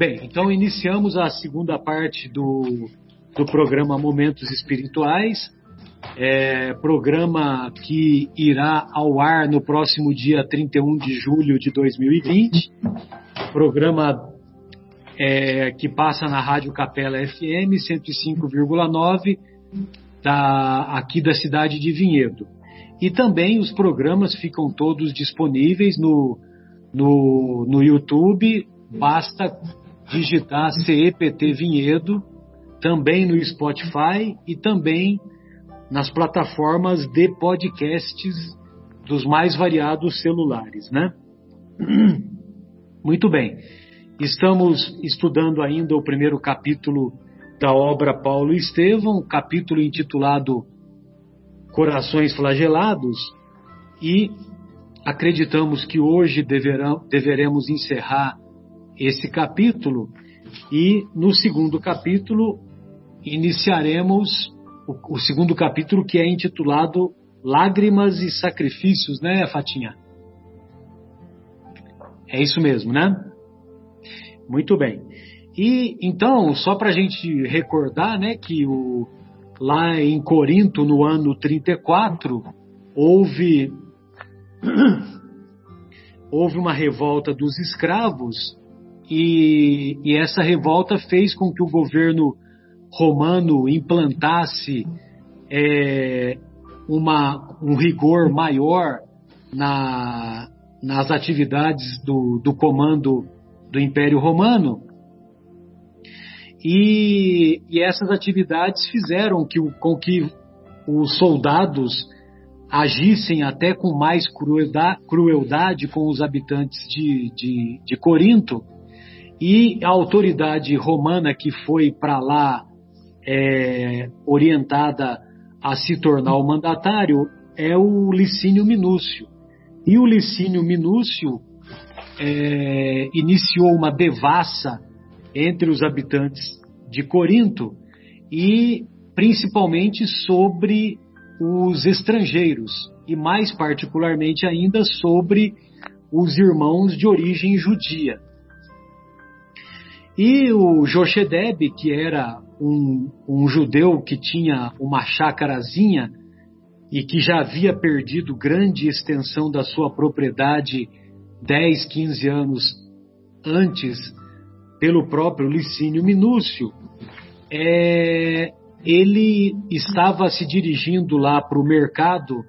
Bem, então iniciamos a segunda parte do, do programa Momentos Espirituais, é, programa que irá ao ar no próximo dia 31 de julho de 2020, programa é, que passa na Rádio Capela FM 105,9 da, aqui da cidade de Vinhedo. E também os programas ficam todos disponíveis no, no, no YouTube, basta digitar CEPT Vinhedo, também no Spotify e também nas plataformas de podcasts dos mais variados celulares, né? Muito bem. Estamos estudando ainda o primeiro capítulo da obra Paulo Estevão, capítulo intitulado Corações Flagelados, e acreditamos que hoje deverão, deveremos encerrar esse capítulo e no segundo capítulo iniciaremos o, o, segundo capítulo que é intitulado Lágrimas e Sacrifícios, né, Fatinha? É isso mesmo, né? Muito bem. E então, só para a gente recordar, né, que o, lá em Corinto, no ano 34, houve houve uma revolta dos escravos e, e, essa revolta fez com que o governo romano implantasse é, uma, um rigor maior na, nas atividades do, do comando do Império Romano. E, e essas atividades fizeram que, com que os soldados agissem até com mais crueldade, crueldade com os habitantes de, de, de Corinto, e a autoridade romana que foi para lá é, orientada a se tornar o mandatário é o Licínio Minúcio. E o Licínio Minúcio é, iniciou uma devassa entre os habitantes de Corinto e principalmente sobre os estrangeiros e mais particularmente ainda sobre os irmãos de origem judia. E o Joshedeb, que era um, um judeu que tinha uma chácarazinha e que já havia perdido grande extensão da sua propriedade 10, 15 anos antes pelo próprio Licínio Minúcio, é, ele estava se dirigindo lá para o mercado,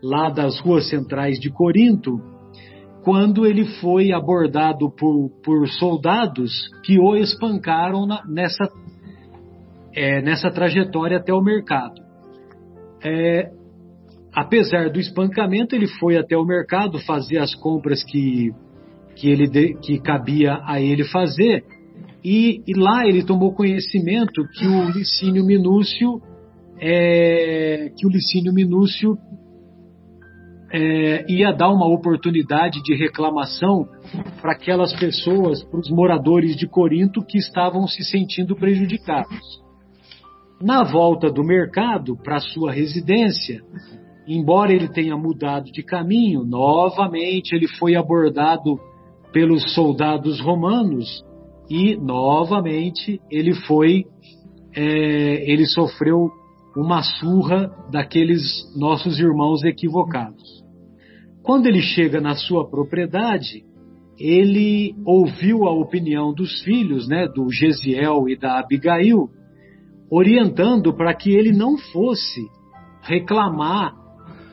lá das ruas centrais de Corinto, quando ele foi abordado por, por soldados que o espancaram na, nessa, é, nessa trajetória até o mercado. É, apesar do espancamento, ele foi até o mercado fazer as compras que, que, ele de, que cabia a ele fazer, e, e, lá ele tomou conhecimento que o Licínio Minúcio é, que o Licínio Minúcio é, ia dar uma oportunidade de reclamação para aquelas pessoas, para os moradores de Corinto que estavam se sentindo prejudicados. Na volta do mercado para sua residência, embora ele tenha mudado de caminho, novamente ele foi abordado pelos soldados romanos e novamente ele foi, é, ele sofreu uma surra daqueles nossos irmãos equivocados. Quando ele chega na sua propriedade, ele ouviu a opinião dos filhos, né, do Gesiel e da Abigail, orientando para que ele não fosse reclamar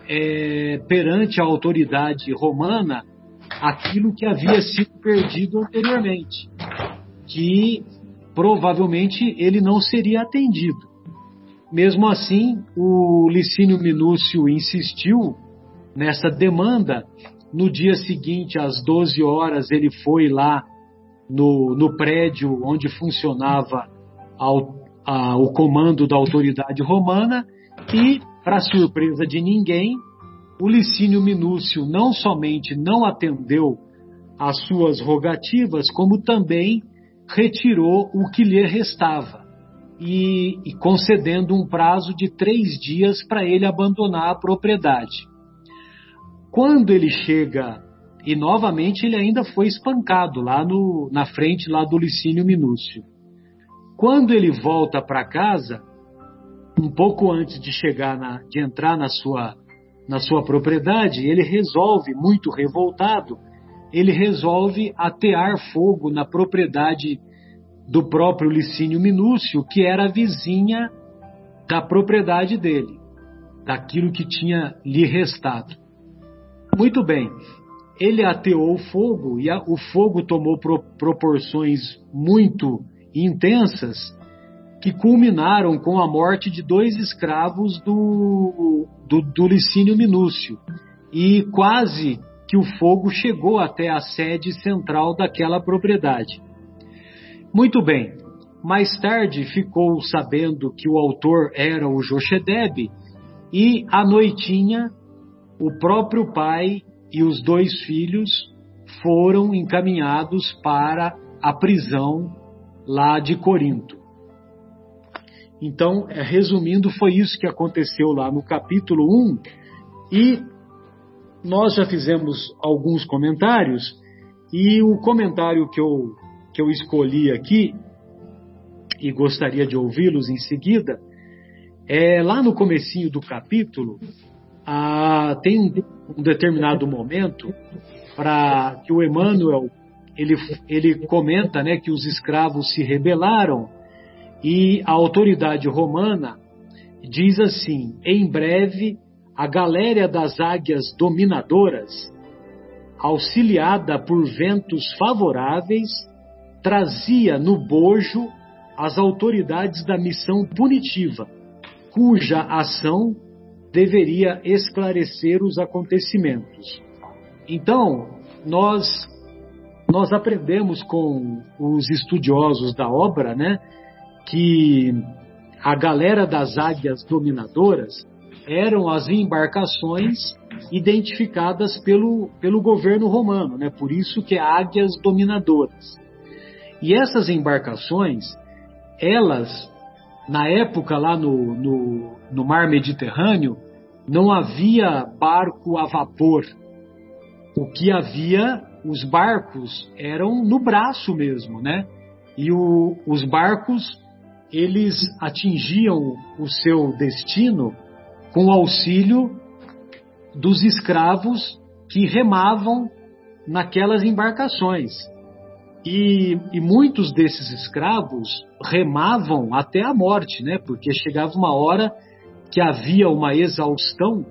é, perante a autoridade romana aquilo que havia sido perdido anteriormente, que provavelmente ele não seria atendido. Mesmo assim, o Licínio Minúcio insistiu nessa demanda. No dia seguinte, às 12 horas, ele foi lá no, no prédio onde funcionava a, o comando da autoridade romana e, para surpresa de ninguém, o Licínio Minúcio não somente não atendeu às suas rogativas, como também retirou o que lhe restava e, e concedendo um prazo de três dias para ele abandonar a propriedade. Quando ele chega e novamente ele ainda foi espancado lá no, na frente lá do Licínio Minúcio. Quando ele volta para casa, um pouco antes de chegar na, de entrar na sua na sua propriedade, ele resolve, muito revoltado, ele resolve atear fogo na propriedade do próprio Licínio Minúcio, que era vizinha da propriedade dele, daquilo que tinha lhe restado. Muito bem, ele ateou o fogo e a, o fogo tomou pro, proporções muito intensas que culminaram com a morte de dois escravos do, do, do Licínio Minúcio. E quase que o fogo chegou até a sede central daquela propriedade. Muito bem, mais tarde ficou sabendo que o autor era o Jochedeb e à noitinha o próprio pai e os dois filhos foram encaminhados para a prisão lá de Corinto. Então, é, resumindo, foi isso que aconteceu lá no capítulo 1 e nós já fizemos alguns comentários e o comentário que eu, que eu escolhi aqui e gostaria de ouvi-los em seguida é lá no comecinho do capítulo ah, tem um, um determinado momento para que o Emmanuel ele, ele comenta né, que os escravos se rebelaram e a autoridade romana diz assim: em breve, a galéria das águias dominadoras, auxiliada por ventos favoráveis, trazia no bojo as autoridades da missão punitiva, cuja ação deveria esclarecer os acontecimentos. Então, nós nós aprendemos com os estudiosos da obra, né, que a galera das águias dominadoras eram as embarcações identificadas pelo, pelo governo romano, né? por isso que é águias dominadoras. E essas embarcações, elas, na época lá no, no, no mar Mediterrâneo, não havia barco a vapor. O que havia, os barcos eram no braço mesmo, né? E o, os barcos eles atingiam o seu destino com auxílio dos escravos que remavam naquelas embarcações. E, e, muitos desses escravos remavam até a morte, né? Porque chegava uma hora que havia uma exaustão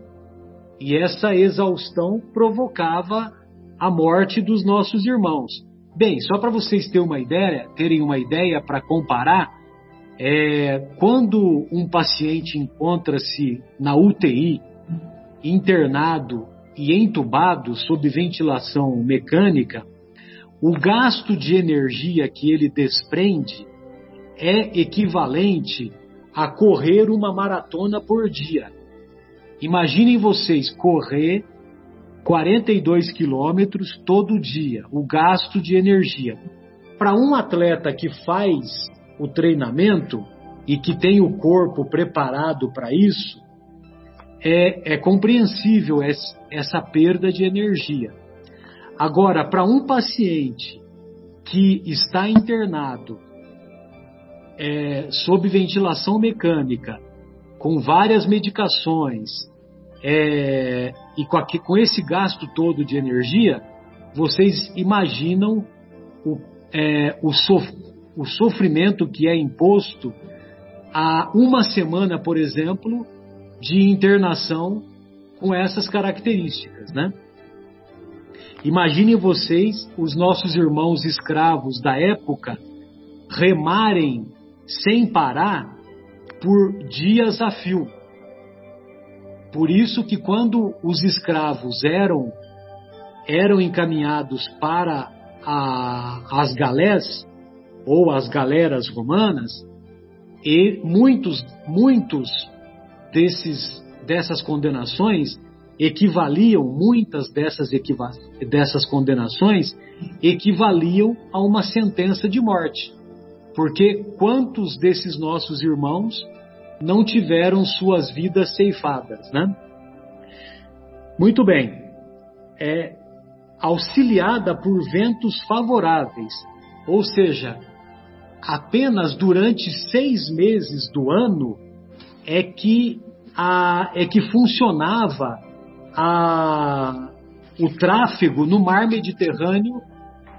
e essa exaustão provocava a morte dos nossos irmãos. Bem, só para vocês terem uma ideia, terem uma ideia para comparar, é, quando um paciente encontra-se na UTI, internado e entubado sob ventilação mecânica, o gasto de energia que ele desprende é equivalente a correr uma maratona por dia. Imaginem vocês correr 42 quilômetros todo dia, o gasto de energia. Para um atleta que faz o treinamento e que tem o corpo preparado para isso, é, é compreensível essa perda de energia. Agora, para um paciente que está internado é, sob ventilação mecânica, com várias medicações, é, e com, com, esse gasto todo de energia, vocês imaginam o, é, o, sof, o sofrimento que é imposto a uma semana, por exemplo, de internação com essas características, né? Imaginem vocês os nossos irmãos escravos da época remarem sem parar por dias a fio. Por isso que quando os escravos eram eram encaminhados para a, as galés, ou as galeras romanas, e muitos, muitos desses, dessas condenações equivaliam, muitas dessas, dessas condenações equivaliam a uma sentença de morte. Porque quantos desses nossos irmãos não tiveram suas vidas ceifadas, né? Muito bem. É, auxiliada por ventos favoráveis, ou seja, apenas durante seis meses do ano é que, a, é que funcionava a, o tráfego no mar Mediterrâneo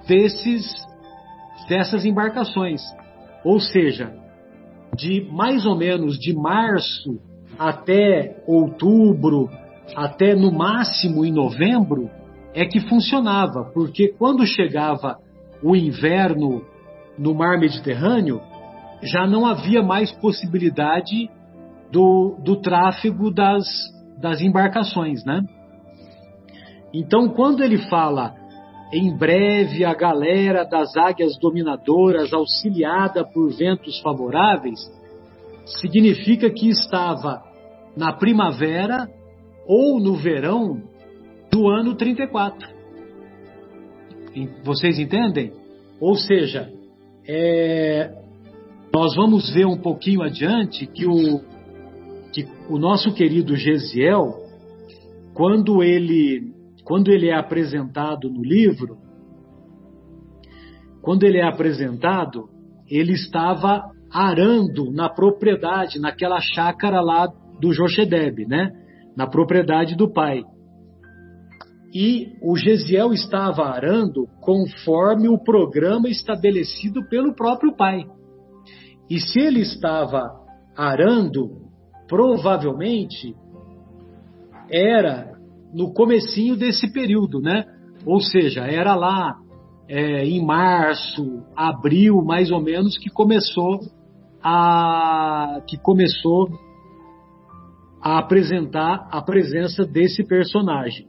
desses, dessas embarcações. Ou seja, de mais ou menos de março até outubro, até no máximo em novembro, é que funcionava, porque quando chegava o inverno no mar Mediterrâneo, já não havia mais possibilidade do, do tráfego das, das embarcações, né? Então, quando ele fala em breve a galera das águias dominadoras, auxiliada por ventos favoráveis, significa que estava na primavera ou no verão do ano 34. Vocês entendem? Ou seja, é, nós vamos ver um pouquinho adiante que o, que o nosso querido Gesiel, quando ele quando ele é apresentado no livro, quando ele é apresentado, ele estava arando na propriedade, naquela chácara lá do Jochedeb, né? Na propriedade do pai. E o Gesiel estava arando conforme o programa estabelecido pelo próprio pai. E se ele estava arando, provavelmente era no comecinho desse período, né? Ou seja, era lá é, em março, abril, mais ou menos, que começou a que começou a apresentar a presença desse personagem.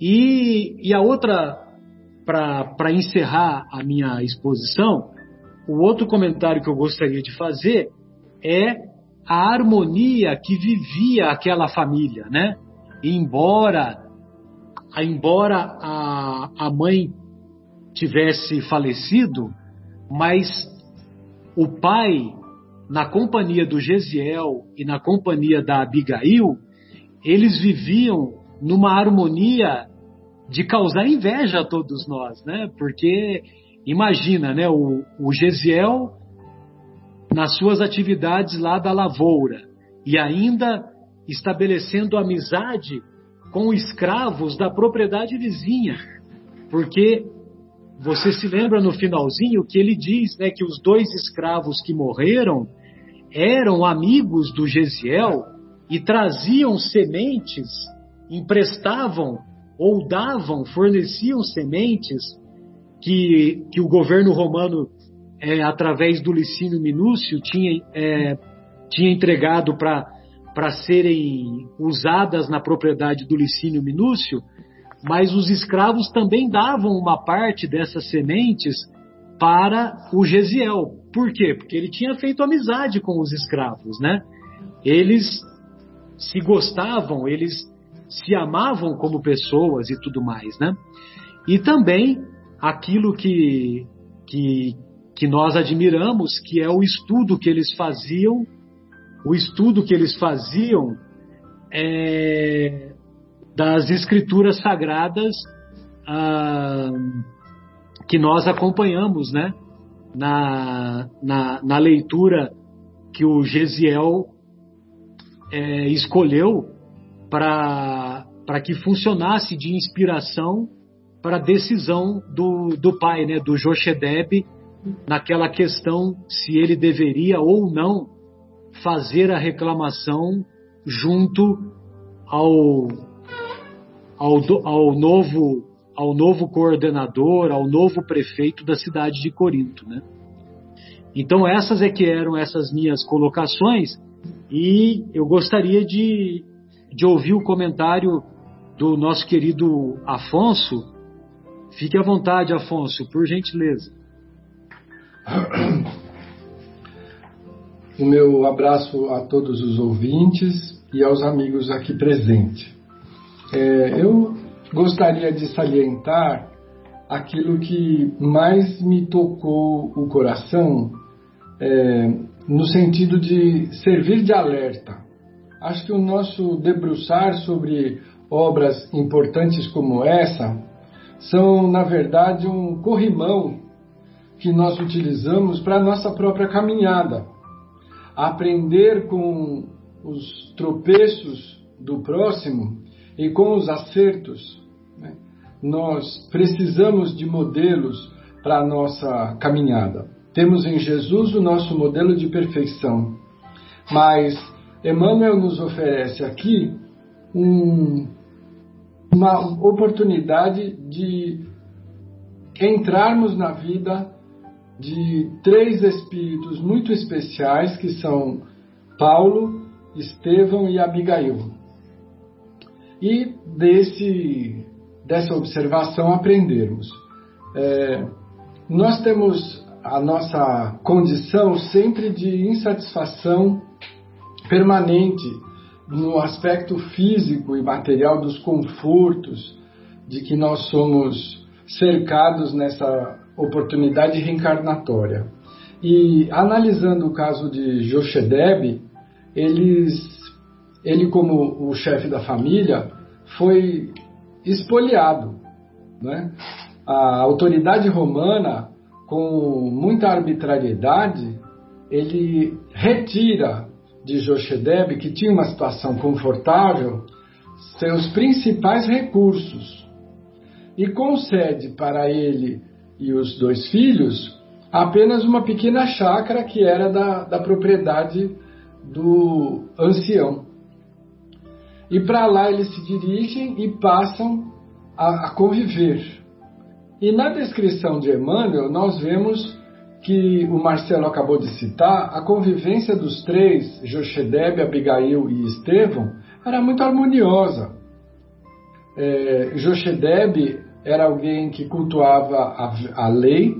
E, e a outra, para encerrar a minha exposição, o outro comentário que eu gostaria de fazer é a harmonia que vivia aquela família, né? embora, embora a, a mãe tivesse falecido, mas o pai, na companhia do Gesiel e na companhia da Abigail, eles viviam numa harmonia de causar inveja a todos nós, né? Porque imagina, né? O, o Gesiel nas suas atividades lá da lavoura e ainda estabelecendo amizade com escravos da propriedade vizinha, porque você se lembra no finalzinho que ele diz né, que os dois escravos que morreram eram amigos do Gesiel e traziam sementes, emprestavam ou davam, forneciam sementes que, que o governo romano, é, através do Licínio Minúcio, tinha, é, tinha entregado para serem usadas na propriedade do Licínio Minúcio, mas os escravos também davam uma parte dessas sementes para o Gesiel. Por quê? Porque ele tinha feito amizade com os escravos, né? Eles se gostavam, eles se amavam como pessoas e tudo mais, né? E também aquilo que, que, que nós admiramos, que é o estudo que eles faziam o estudo que eles faziam é, das escrituras sagradas ah, que nós acompanhamos, né? Na, na, na leitura que o Gesiel é, escolheu para que funcionasse de inspiração para a decisão do, do pai, né, do Jochedeb, naquela questão se ele deveria ou não fazer a reclamação junto ao, ao, ao, novo, ao novo coordenador, ao novo prefeito da cidade de Corinto. Né? Então, essas é que eram essas minhas colocações e eu gostaria de, de ouvir o comentário do nosso querido Afonso. Fique à vontade, Afonso, por gentileza. O meu abraço a todos os ouvintes e aos amigos aqui presentes. É, eu gostaria de salientar aquilo que mais me tocou o coração é, no sentido de servir de alerta. Acho que o nosso debruçar sobre obras importantes como essa são, na verdade, um corrimão que nós utilizamos para a nossa própria caminhada. Aprender com os tropeços do próximo e com os acertos. Né? Nós precisamos de modelos para a nossa caminhada. Temos em Jesus o nosso modelo de perfeição. Mas Emmanuel nos oferece aqui um, uma oportunidade de entrarmos na vida de três espíritos muito especiais que são Paulo, Estevão e Abigail. E desse, dessa observação aprendermos. É, nós temos a nossa condição sempre de insatisfação permanente no aspecto físico e material dos confortos de que nós somos cercados nessa oportunidade reencarnatória. E analisando o caso de Joshedeb, eles, ele como o chefe da família foi espoliado. Né? A autoridade romana, com muita arbitrariedade, ele retira de Joshedeb, que tinha uma situação confortável, seus principais recursos e concede para ele e os dois filhos apenas uma pequena chácara que era da, da propriedade do ancião. E para lá eles se dirigem e passam a, a conviver. E na descrição de Emmanuel, nós vemos que o Marcelo acabou de citar, a convivência dos três, Jochedeb, Abigail e Estevão, era muito harmoniosa. É, Jochedeb era alguém que cultuava a, a lei,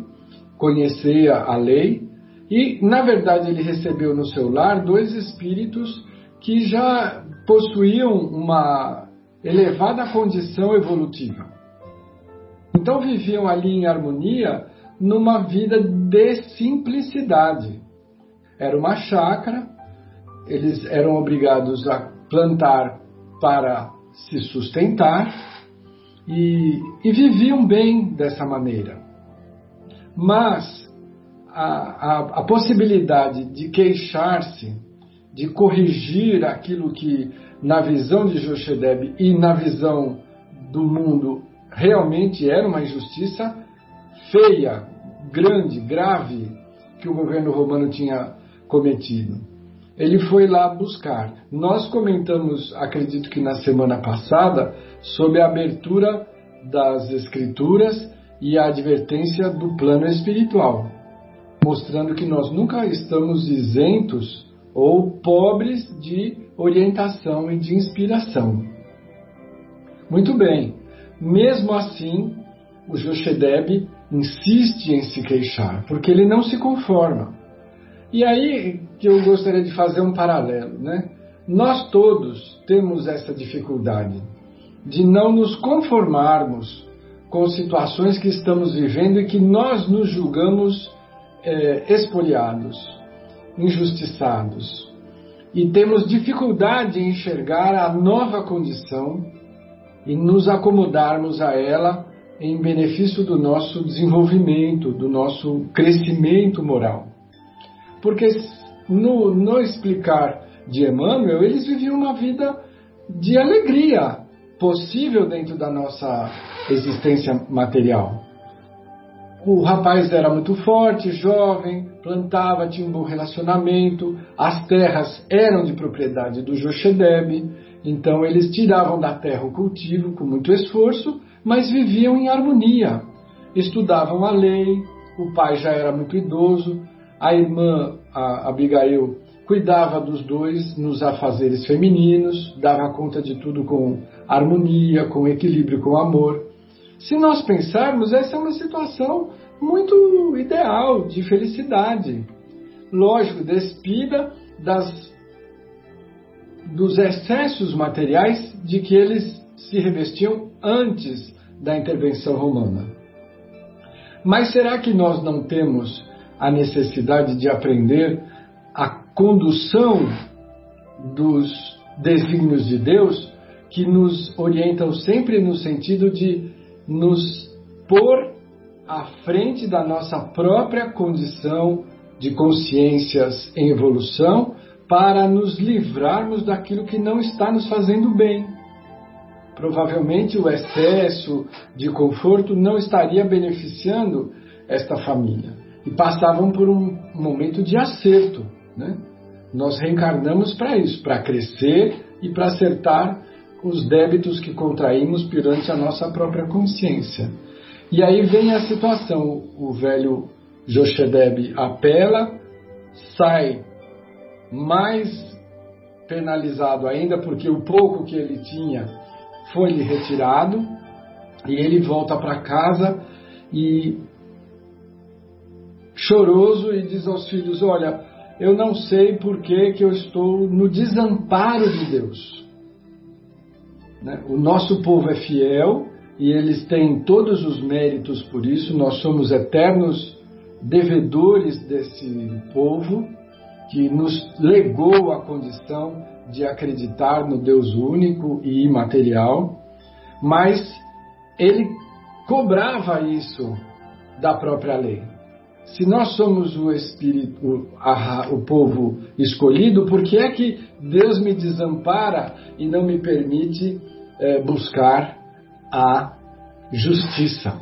conhecia a lei, e, na verdade, ele recebeu no seu lar dois espíritos que já possuíam uma elevada condição evolutiva. Então viviam ali em harmonia numa vida de simplicidade. Era uma chácara, eles eram obrigados a plantar para se sustentar e, e viviam bem dessa maneira. Mas a, a, a possibilidade de queixar-se, de corrigir aquilo que, na visão de Joshedeb e na visão do mundo, realmente era uma injustiça, feia, grande, grave que o governo romano tinha cometido. Ele foi lá buscar. Nós comentamos, acredito que na semana passada, sobre a abertura das Escrituras e a advertência do plano espiritual, mostrando que nós nunca estamos isentos ou pobres de orientação e de inspiração. Muito bem, mesmo assim, o Joshedeb insiste em se queixar, porque ele não se conforma. E aí que eu gostaria de fazer um paralelo, né? Nós todos temos essa dificuldade de não nos conformarmos com situações que estamos vivendo e que nós nos julgamos é, espoliados, injustiçados. E temos dificuldade em enxergar a nova condição e nos acomodarmos a ela em benefício do nosso desenvolvimento, do nosso crescimento moral. Porque no, no explicar de Emmanuel, eles viviam uma vida de alegria possível dentro da nossa existência material. O rapaz era muito forte, jovem, plantava, tinha um bom relacionamento, as terras eram de propriedade do Joshedeb, então eles tiravam da terra o cultivo com muito esforço mas viviam em harmonia. Estudavam a lei, o pai já era muito idoso, a irmã, a Abigail, cuidava dos dois nos afazeres femininos, dava conta de tudo com harmonia, com equilíbrio, com amor. Se nós pensarmos, essa é uma situação muito ideal de felicidade. Lógico, despida das dos excessos materiais de que eles se revestiam antes da intervenção romana. Mas será que nós não temos a necessidade de aprender a condução dos desígnios de Deus que nos orientam sempre no sentido de nos pôr à frente da nossa própria condição de consciências em evolução para nos livrarmos daquilo que não está nos fazendo bem. Provavelmente o excesso de conforto não estaria beneficiando esta família. E passavam por um momento de acerto. Né? Nós reencarnamos para isso, para crescer e para acertar os débitos que contraímos perante a nossa própria consciência. E aí vem a situação: o velho Joshedeb apela, sai mais penalizado ainda, porque o pouco que ele tinha foi-lhe retirado, e ele volta para casa e choroso e diz aos filhos: Olha, eu não sei por que, que eu estou no desamparo de Deus. Né? O nosso povo é fiel e eles têm todos os méritos por isso, nós somos eternos devedores desse povo que nos legou a condição de acreditar no Deus único e imaterial, mas ele cobrava isso da própria lei. Se nós somos o espírito, o povo escolhido, por que é que Deus me desampara e não me permite é, buscar a justiça?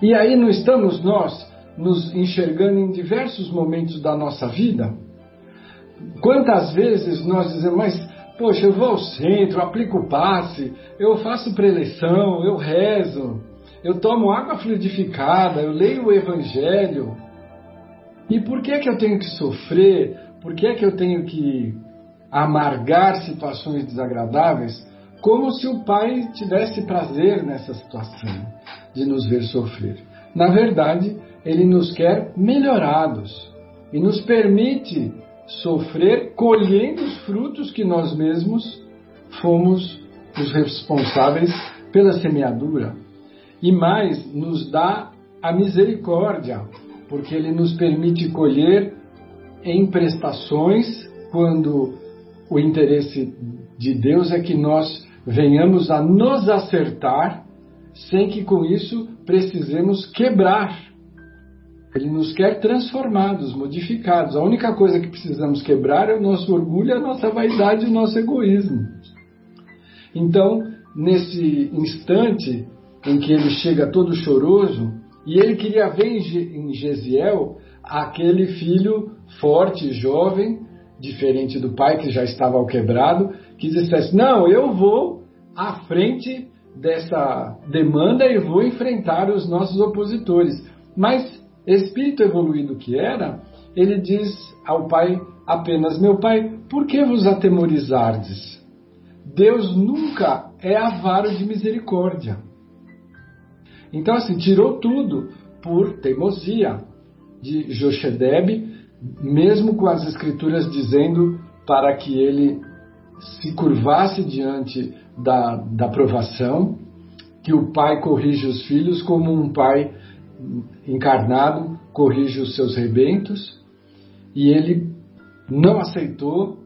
E aí não estamos nós nos enxergando em diversos momentos da nossa vida? Quantas vezes nós dizemos, mas poxa, eu vou ao centro, aplico o passe, eu faço preleção, eu rezo, eu tomo água fluidificada, eu leio o Evangelho. E por que, que eu tenho que sofrer? Por que, que eu tenho que amargar situações desagradáveis? Como se o Pai tivesse prazer nessa situação de nos ver sofrer. Na verdade, Ele nos quer melhorados e nos permite sofrer colhendo os frutos que nós mesmos fomos os responsáveis pela semeadura e mais, nos dá a misericórdia, porque Ele nos permite colher em prestações quando o interesse de Deus é que nós venhamos a nos acertar, sem que com isso precisemos quebrar. Ele nos quer transformados, modificados. A única coisa que precisamos quebrar é o nosso orgulho, a nossa vaidade o nosso egoísmo. Então, nesse instante, em que ele chega todo choroso, e ele queria ver em Gesiel aquele filho forte, jovem, diferente do pai que já estava ao quebrado, que dissesse: Não, eu vou à frente dessa demanda e vou enfrentar os nossos opositores. Mas, espírito evoluído que era, ele diz ao pai apenas: Meu pai, por que vos atemorizardes? Deus nunca é avaro de misericórdia. Então, assim, tirou tudo por teimosia de Joshedeb, mesmo com as escrituras dizendo para que ele se curvasse diante da, da provação, que o pai corrige os filhos como um pai encarnado corrige os seus rebentos, e ele não aceitou,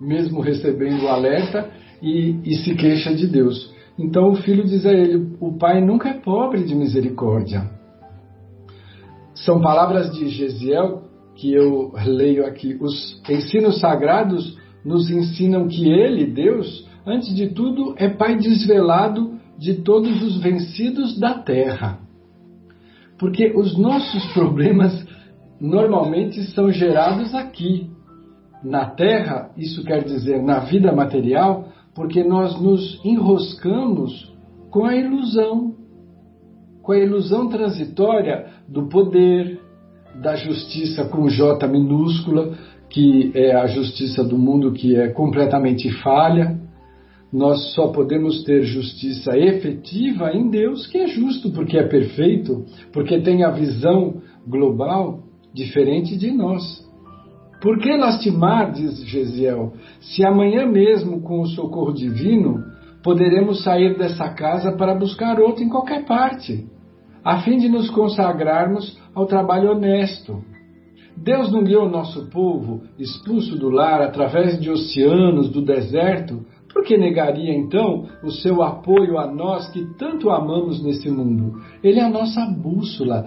mesmo recebendo o alerta, e, e se queixa de Deus. Então o filho diz a ele: O pai nunca é pobre de misericórdia. São palavras de Gesiel que eu leio aqui. Os ensinos sagrados nos ensinam que ele, Deus, antes de tudo, é pai desvelado de todos os vencidos da terra. Porque os nossos problemas normalmente são gerados aqui. Na terra, isso quer dizer na vida material, porque nós nos enroscamos com a ilusão, com a ilusão transitória do poder, da justiça com J minúscula, que é a justiça do mundo que é completamente falha. Nós só podemos ter justiça efetiva em Deus, que é justo porque é perfeito, porque tem a visão global diferente de nós. Por que lastimar, diz Gesiel, se amanhã mesmo, com o socorro divino, poderemos sair dessa casa para buscar outra em qualquer parte, a fim de nos consagrarmos ao trabalho honesto? Deus não guiou o nosso povo, expulso do lar através de oceanos, do deserto, por que negaria então o seu apoio a nós que tanto amamos nesse mundo? Ele é a nossa bússola,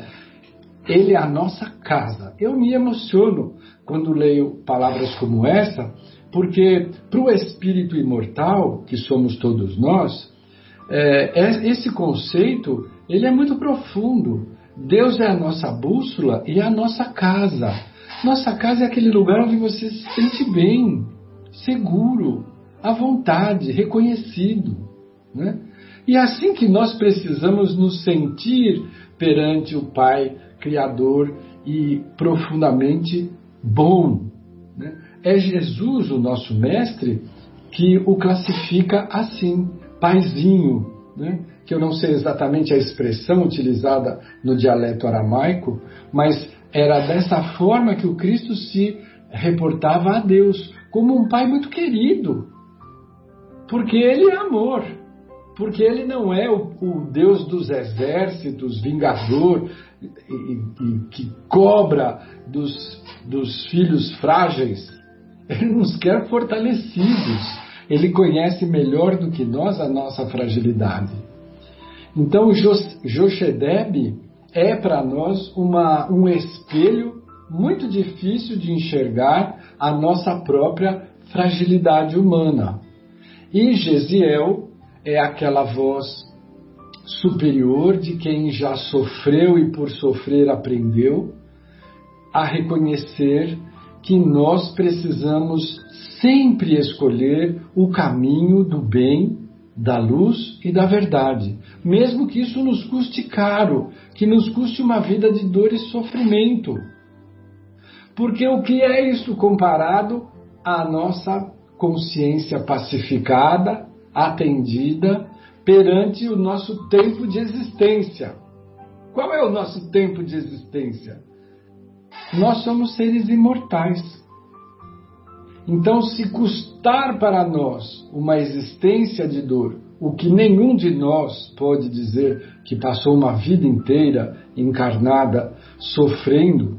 ele é a nossa casa. Eu me emociono quando leio palavras como essa, porque para o espírito imortal, que somos todos nós, é, é, esse conceito ele é muito profundo. Deus é a nossa bússola e a nossa casa. Nossa casa é aquele lugar onde você se sente bem, seguro, à vontade, reconhecido. Né? E é assim que nós precisamos nos sentir perante o Pai Criador e profundamente bom. Né? É Jesus, o nosso Mestre, que o classifica assim, paizinho, né? Que eu não sei exatamente a expressão utilizada no dialeto aramaico, mas era dessa forma que o Cristo se reportava a Deus, como um pai muito querido, porque ele é amor, porque ele não é o, o Deus dos exércitos, vingador, e, e, que cobra dos, dos filhos frágeis. Ele nos quer fortalecidos. Ele conhece melhor do que nós a nossa fragilidade. Então, Joshedeb é para nós uma, um espelho muito difícil de enxergar a nossa própria fragilidade humana. E Gesiel é aquela voz superior de quem já sofreu e por sofrer aprendeu a reconhecer que nós precisamos sempre escolher o caminho do bem, da luz e da verdade, mesmo que isso nos custe caro, que nos custe uma vida de dor e sofrimento. Porque o que é isso comparado à nossa consciência pacificada, atendida perante o nosso tempo de existência. Qual é o nosso tempo de existência? Nós somos seres imortais. Então, se custar para nós uma existência de dor, o que nenhum de nós pode dizer que passou uma vida inteira encarnada sofrendo,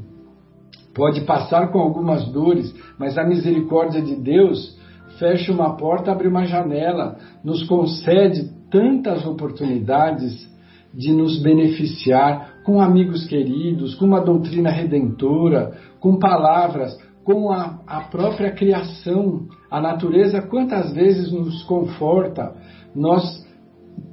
pode passar com algumas dores, mas a misericórdia de Deus fecha uma porta, abre uma janela, nos concede tantas oportunidades de nos beneficiar com amigos queridos, com uma doutrina redentora, com palavras, com a, a própria criação. A natureza quantas vezes nos conforta. Nós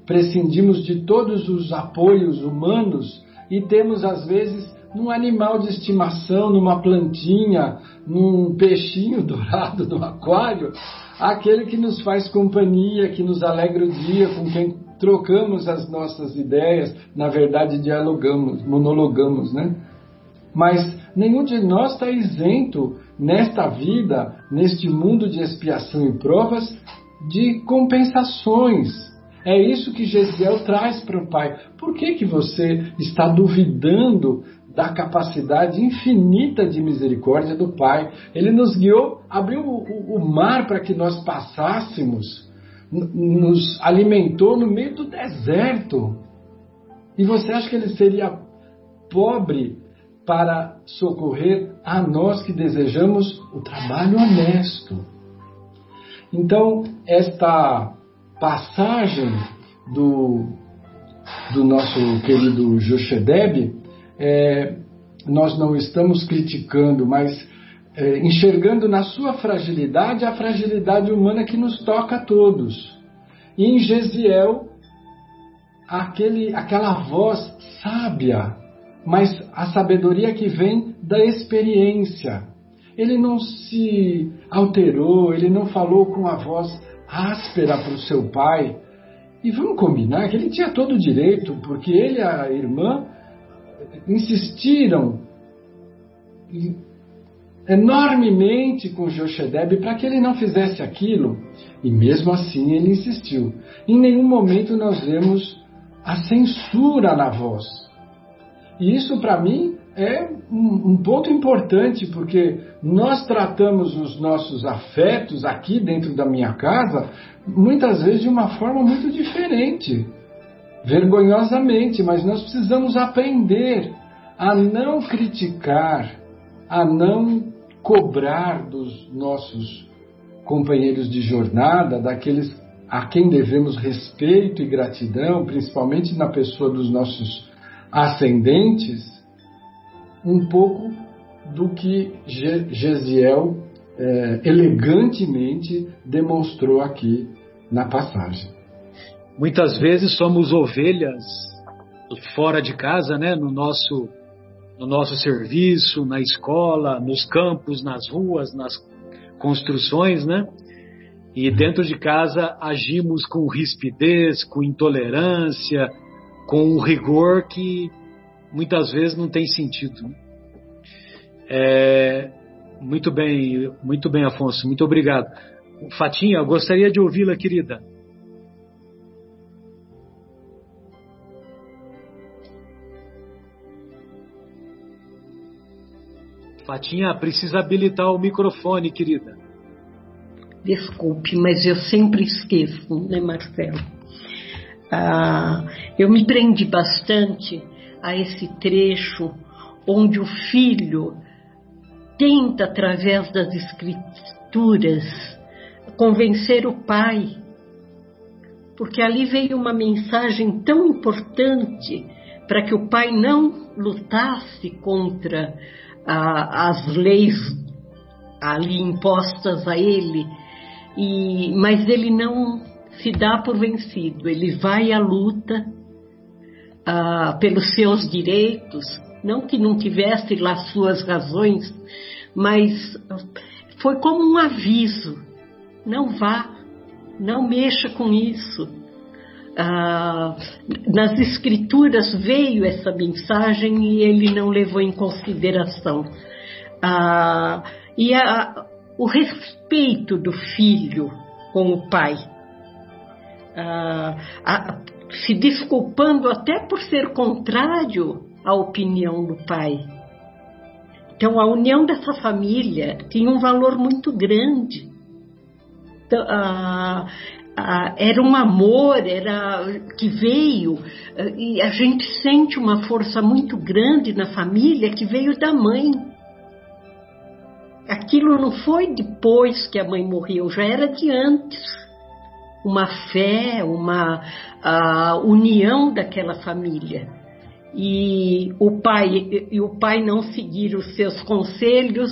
prescindimos de todos os apoios humanos e temos às vezes num animal de estimação, numa plantinha, num peixinho dourado no aquário, aquele que nos faz companhia, que nos alegra o dia, com quem trocamos as nossas ideias, na verdade dialogamos, monologamos, né? Mas nenhum de nós está isento nesta vida, neste mundo de expiação e provas, de compensações, é isso que Gesiel traz para o Pai. Por que, que você está duvidando da capacidade infinita de misericórdia do Pai. Ele nos guiou, abriu o, o mar para que nós passássemos, nos alimentou no meio do deserto. E você acha que ele seria pobre para socorrer a nós que desejamos o trabalho honesto? Então, esta passagem do, do nosso querido Joshedeb é, nós não estamos criticando, mas é, enxergando na sua fragilidade a fragilidade humana que nos toca a todos. E em Gesiel, aquele, aquela voz sábia, mas a sabedoria que vem da experiência. Ele não se alterou, ele não falou com a voz áspera para o seu pai. E vamos combinar que ele tinha todo o direito, porque ele e a irmã insistiram enormemente com Joshedeb para que ele não fizesse aquilo, e mesmo assim ele insistiu. Em nenhum momento nós vemos a censura na voz. E isso para mim é um, um, ponto importante, porque nós tratamos os nossos afetos aqui dentro da minha casa muitas vezes de uma forma muito diferente vergonhosamente, mas nós precisamos aprender a não criticar, a não cobrar dos nossos companheiros de jornada, daqueles a quem devemos respeito e gratidão, principalmente na pessoa dos nossos ascendentes, um pouco do que Gesiel é, elegantemente demonstrou aqui na passagem. Muitas vezes somos ovelhas fora de casa, né? no, nosso, no nosso serviço, na escola, nos campos, nas ruas, nas construções, né? E dentro de casa agimos com rispidez, com intolerância, com um rigor que muitas vezes não tem sentido. É, muito bem, muito bem, Afonso, muito obrigado. Fatinha, gostaria de ouvi-la, querida. Fatinha, precisa habilitar o microfone, querida. Desculpe, mas eu sempre esqueço, né, Marcelo? Ah, eu me prendi bastante a esse trecho onde o filho tenta, através das escrituras, convencer o pai, porque ali veio uma mensagem tão importante para que o pai não lutasse contra ah, as leis ali impostas a ele, e, mas ele não se dá por vencido, ele vai à luta ah, pelos seus direitos, não que não tivesse lá suas razões, mas foi como um aviso: não vá, não mexa com isso. Ah, nas escrituras veio essa mensagem e ele não levou em consideração. Ah, e a, o respeito do filho com o pai, a, se desculpando até por ser contrário à opinião do pai. Então, a união dessa família tinha um valor muito grande. Então, era um amor, era que veio e a gente sente uma força muito grande na família que veio da mãe. Aquilo não foi depois que a mãe morreu, já era de antes. Uma fé, uma união daquela família. E o pai e o pai não seguir os seus conselhos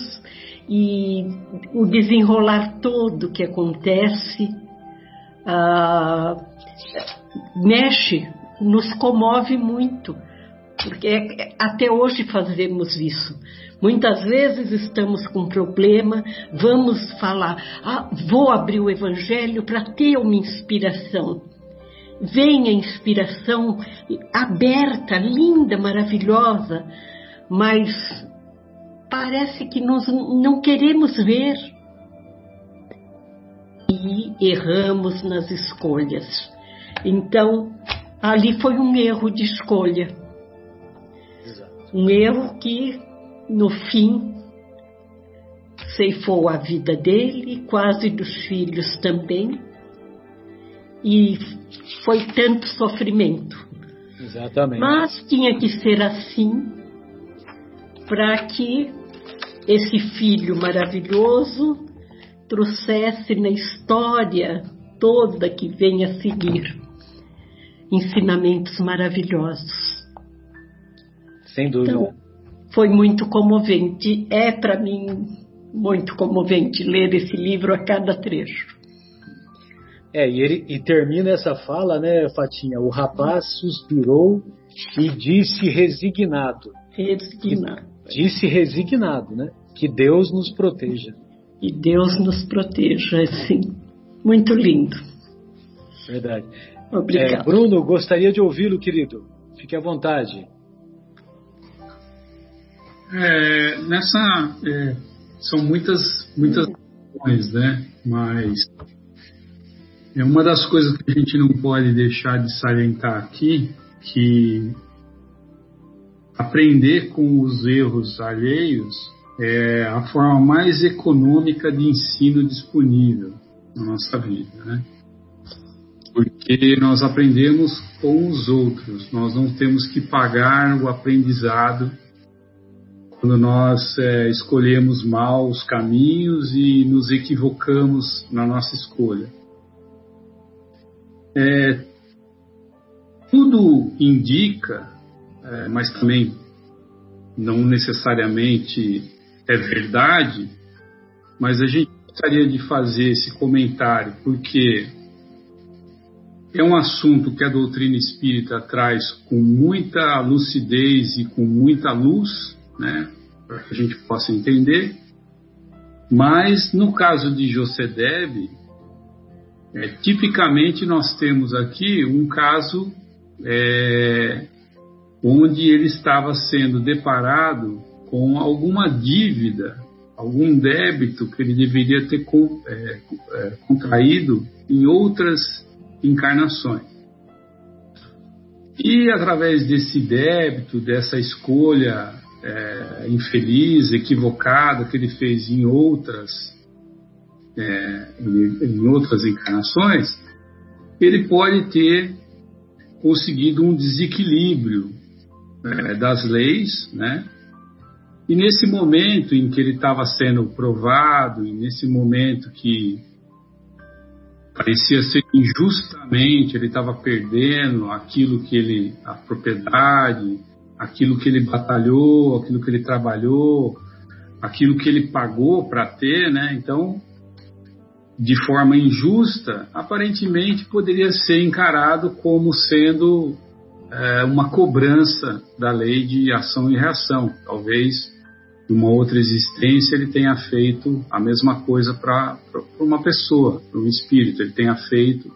e o desenrolar todo que acontece ah, mexe, nos comove muito, porque até hoje fazemos isso. Muitas vezes estamos com problema, vamos falar, ah, vou abrir o Evangelho para ter uma inspiração. Vem a inspiração aberta, linda, maravilhosa, mas parece que nós não queremos ver e erramos nas escolhas. Então, ali foi um erro de escolha. Um erro que, no fim, ceifou a vida dele, quase dos filhos também. E foi tanto sofrimento. Exatamente. Mas tinha que ser assim para que esse filho maravilhoso trouxesse na história toda que vem a seguir ensinamentos maravilhosos. Sem dúvida. Então, foi muito comovente. É para mim muito comovente ler esse livro a cada trecho. É, e, ele, e termina essa fala, né, Fatinha? O rapaz suspirou e disse resignado. Resignado. E disse resignado, né? Que Deus nos proteja e Deus nos proteja, assim. Muito lindo. Verdade. Obrigado. É, Bruno, gostaria de ouvi-lo, querido. Fique à vontade. É, nessa é, são muitas muitas questões, né? Mas é uma das coisas que a gente não pode deixar de salientar aqui que aprender com os erros alheios é a forma mais econômica de ensino disponível na nossa vida, né? Porque nós aprendemos com os outros, nós não temos que pagar o aprendizado quando nós é, escolhemos mal os caminhos e nos equivocamos na nossa escolha. É, tudo indica, é, mas também não necessariamente é verdade, mas a gente gostaria de fazer esse comentário porque é um assunto que a doutrina espírita traz com muita lucidez e com muita luz, né, para que a gente possa entender. Mas no caso de Josedeb, é, tipicamente nós temos aqui um caso é, onde ele estava sendo deparado com alguma dívida, algum débito que ele deveria ter é, é, contraído em outras encarnações. E através desse débito, dessa escolha é, infeliz, equivocada que ele fez em outras, é, em, em outras encarnações, ele pode ter conseguido um desequilíbrio é, das leis, né? E nesse momento em que ele estava sendo provado, e nesse momento que parecia ser injustamente, ele estava perdendo aquilo que ele, a propriedade, aquilo que ele batalhou, aquilo que ele trabalhou, aquilo que ele pagou para ter, né? Então, de forma injusta, aparentemente poderia ser encarado como sendo é, uma cobrança da lei de ação e reação. Talvez numa outra existência ele tenha feito a mesma coisa para uma pessoa, para um espírito, ele tenha feito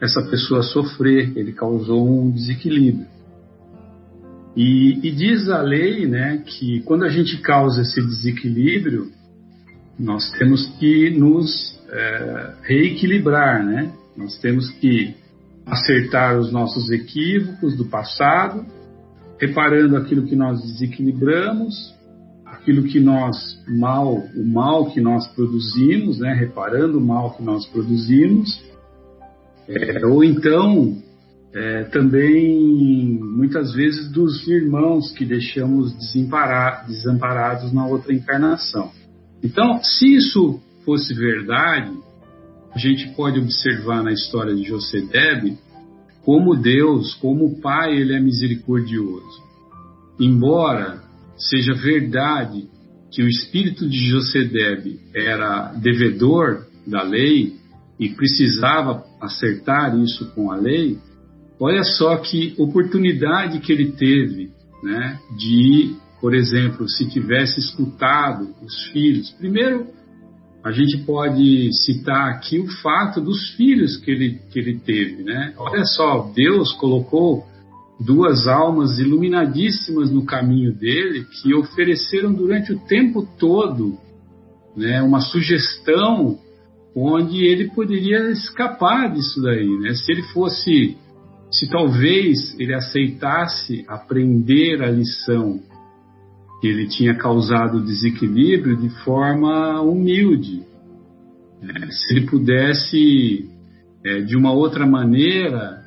essa pessoa sofrer, ele causou um desequilíbrio. E, e diz a lei né, que quando a gente causa esse desequilíbrio, nós temos que nos é, reequilibrar, né? Nós temos que acertar os nossos equívocos do passado, reparando aquilo que nós desequilibramos, aquilo que nós mal, o mal que nós produzimos, né? Reparando o mal que nós produzimos, é, ou então é, também muitas vezes dos irmãos que deixamos desamparados na outra encarnação. Então, se isso fosse verdade, a gente pode observar na história de Josedeb como Deus, como o Pai, ele é misericordioso. Embora seja verdade que o espírito de Josedeb era devedor da lei e precisava acertar isso com a lei, olha só que oportunidade que ele teve, né, de, por exemplo, se tivesse escutado os filhos, primeiro a gente pode citar aqui o fato dos filhos que ele, que ele teve, né? Olha só, Deus colocou duas almas iluminadíssimas no caminho dele que ofereceram durante o tempo todo né, uma sugestão onde ele poderia escapar disso daí, né? Se ele fosse, se talvez ele aceitasse aprender a lição que ele tinha causado desequilíbrio de forma humilde. É, se ele pudesse, é, de uma outra maneira,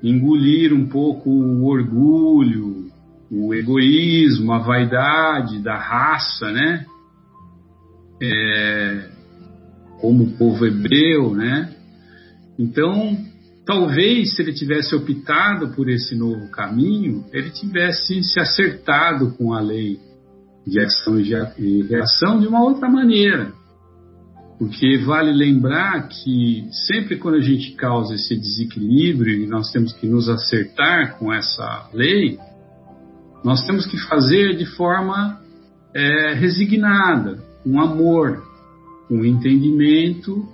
engolir um pouco o orgulho, o egoísmo, a vaidade da raça, né? É, como o povo hebreu, né? Então, talvez se ele tivesse optado por esse novo caminho, ele tivesse se acertado com a lei de ação e reação de uma outra maneira. Porque vale lembrar que sempre quando a gente causa esse desequilíbrio e nós temos que nos acertar com essa lei, nós temos que fazer de forma é, resignada, com amor, com entendimento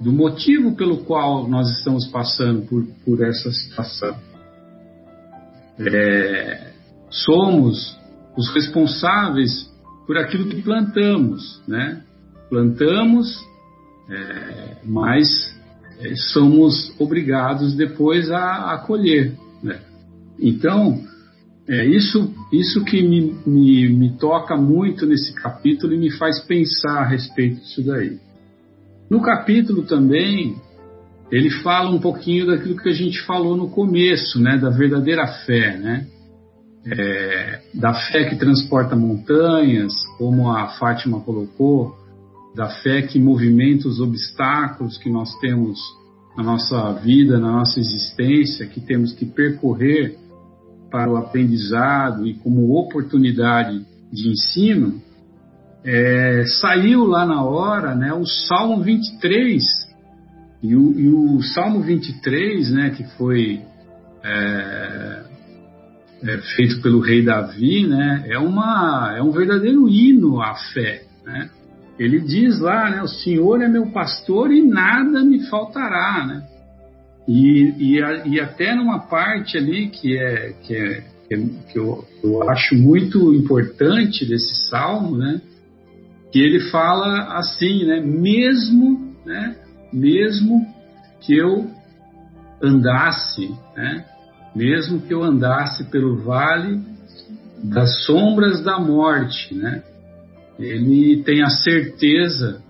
do motivo pelo qual nós estamos passando por, por essa situação. É, somos os responsáveis por aquilo que plantamos, né? Plantamos, é, mas é, somos obrigados depois a, a colher, né? Então, é isso, isso que me, me, me toca muito nesse capítulo e me faz pensar a respeito disso daí. No capítulo também, ele fala um pouquinho daquilo que a gente falou no começo, né, da verdadeira fé, né? É, da fé que transporta montanhas, como a Fátima colocou, da fé que movimenta os obstáculos que nós temos na nossa vida, na nossa existência, que temos que percorrer para o aprendizado e como oportunidade de ensino, é, saiu lá na hora né, o Salmo 23. E o, e o Salmo 23, né, que foi é, é, feito pelo rei Davi, né, é, uma, é um verdadeiro hino à fé. Né? Ele diz lá, né, o Senhor é meu pastor e nada me faltará. Né? E, e, e até numa parte ali que é, que, é, que, é, eu, eu acho muito importante desse salmo, né, que ele fala assim, né, mesmo, né, mesmo que eu andasse, né, mesmo que eu andasse pelo vale das sombras da morte, né? Ele tem a certeza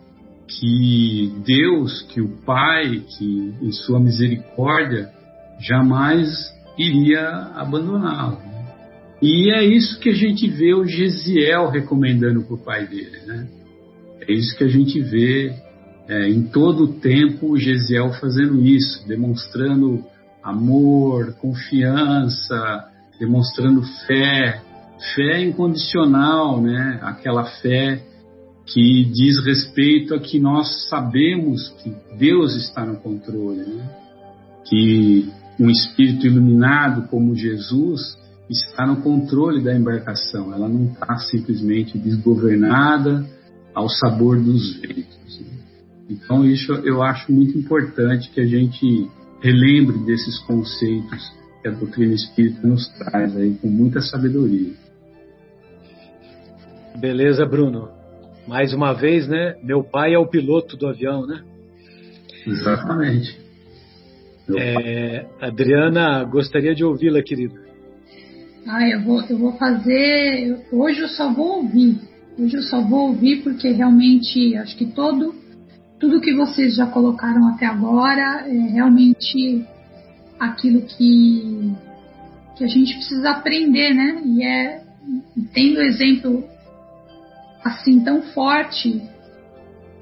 que Deus, que o Pai, que em sua misericórdia jamais iria abandoná-lo. Né? E é isso que a gente vê o Gesiel recomendando para o pai dele, né? É isso que a gente vê é, em todo o tempo o Gesiel fazendo isso, demonstrando amor, confiança, demonstrando fé, fé incondicional, né? Aquela fé que diz respeito a que nós sabemos que Deus está no controle, né? Que um espírito iluminado como Jesus está no controle da embarcação. Ela não está simplesmente desgovernada ao sabor dos ventos. Né? Então isso eu acho muito importante que a gente relembre desses conceitos que a doutrina espírita nos traz aí com muita sabedoria. Beleza, Bruno. Mais uma vez, né? Meu pai é o piloto do avião, né? Exatamente. É, Adriana, gostaria de ouvi-la, querida. Ah, eu vou, eu vou fazer. Hoje eu só vou ouvir. Hoje eu só vou ouvir porque realmente acho que todo tudo que vocês já colocaram até agora é realmente aquilo que, que a gente precisa aprender, né? E é tendo exemplo assim tão forte,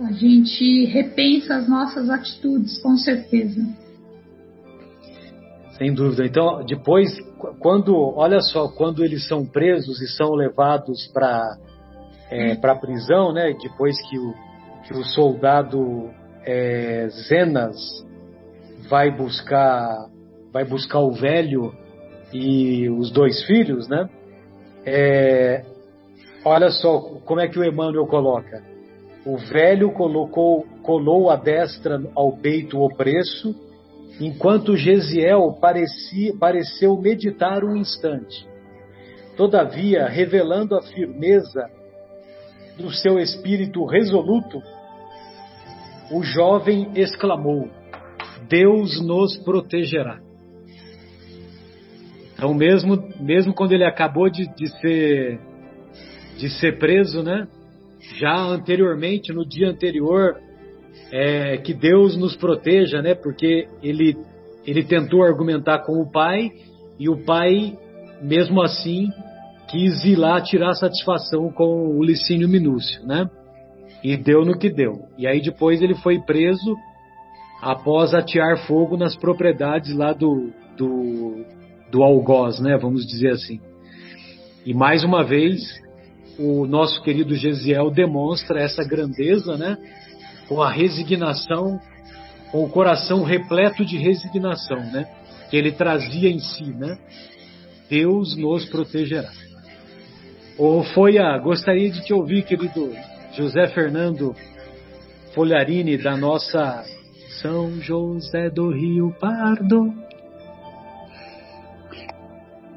a gente repensa as nossas atitudes, com certeza. Sem dúvida. Então, depois, quando, olha só, quando eles são presos e são levados para é, para prisão, né? Depois que o que o soldado é, Zenas vai buscar vai buscar o velho e os dois filhos, né? É, olha só como é que o Emmanuel coloca. O velho colocou, colou a destra ao peito opresso, enquanto Gesiel parecia, pareceu meditar um instante. Todavia, revelando a firmeza do seu espírito resoluto, o jovem exclamou: Deus nos protegerá. Então, mesmo, mesmo quando ele acabou de, de, ser, de ser preso, né? Já anteriormente, no dia anterior, é, que Deus nos proteja, né? Porque ele, ele tentou argumentar com o pai e o pai, mesmo assim, quis ir lá tirar satisfação com o Licínio Minúcio, né? E deu no que deu. E aí depois ele foi preso após atear fogo nas propriedades lá do, do, do algoz, né? Vamos dizer assim. E mais uma vez, o nosso querido Gesiel demonstra essa grandeza, né? Com a resignação, com o coração repleto de resignação, né? Que ele trazia em si, né? Deus nos protegerá. Ô Folha, gostaria de te ouvir, querido José Fernando Folharini, da nossa São José do Rio Pardo.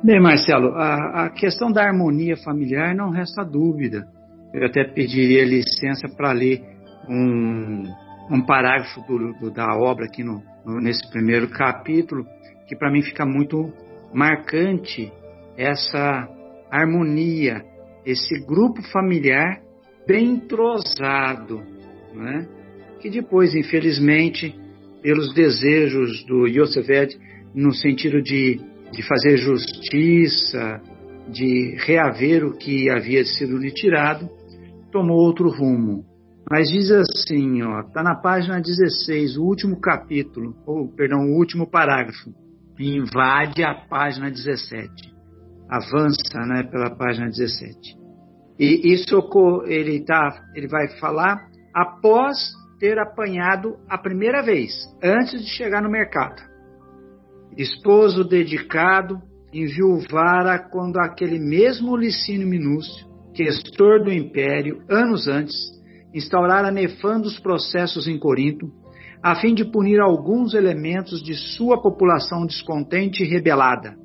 Bem, Marcelo, a, a questão da harmonia familiar não resta dúvida. Eu até pediria licença para ler um, um parágrafo do, do, da obra aqui no, no, nesse primeiro capítulo, que para mim fica muito marcante essa harmonia, esse grupo familiar bem entrosado, né? que depois, infelizmente, pelos desejos do Yosefed, no sentido de, de fazer justiça, de reaver o que havia sido lhe tirado, tomou outro rumo. Mas diz assim, ó, está na página 16, o último capítulo, ou perdão, o último parágrafo, invade a página 17. Avança, né, pela página 17. E isso ele tá, ele vai falar após ter apanhado a primeira vez, antes de chegar no mercado. Esposo dedicado, enviuvara quando aquele mesmo Licínio Minúcio, questor do império, anos antes, instaurara nefandos processos em Corinto, a fim de punir alguns elementos de sua população descontente e rebelada,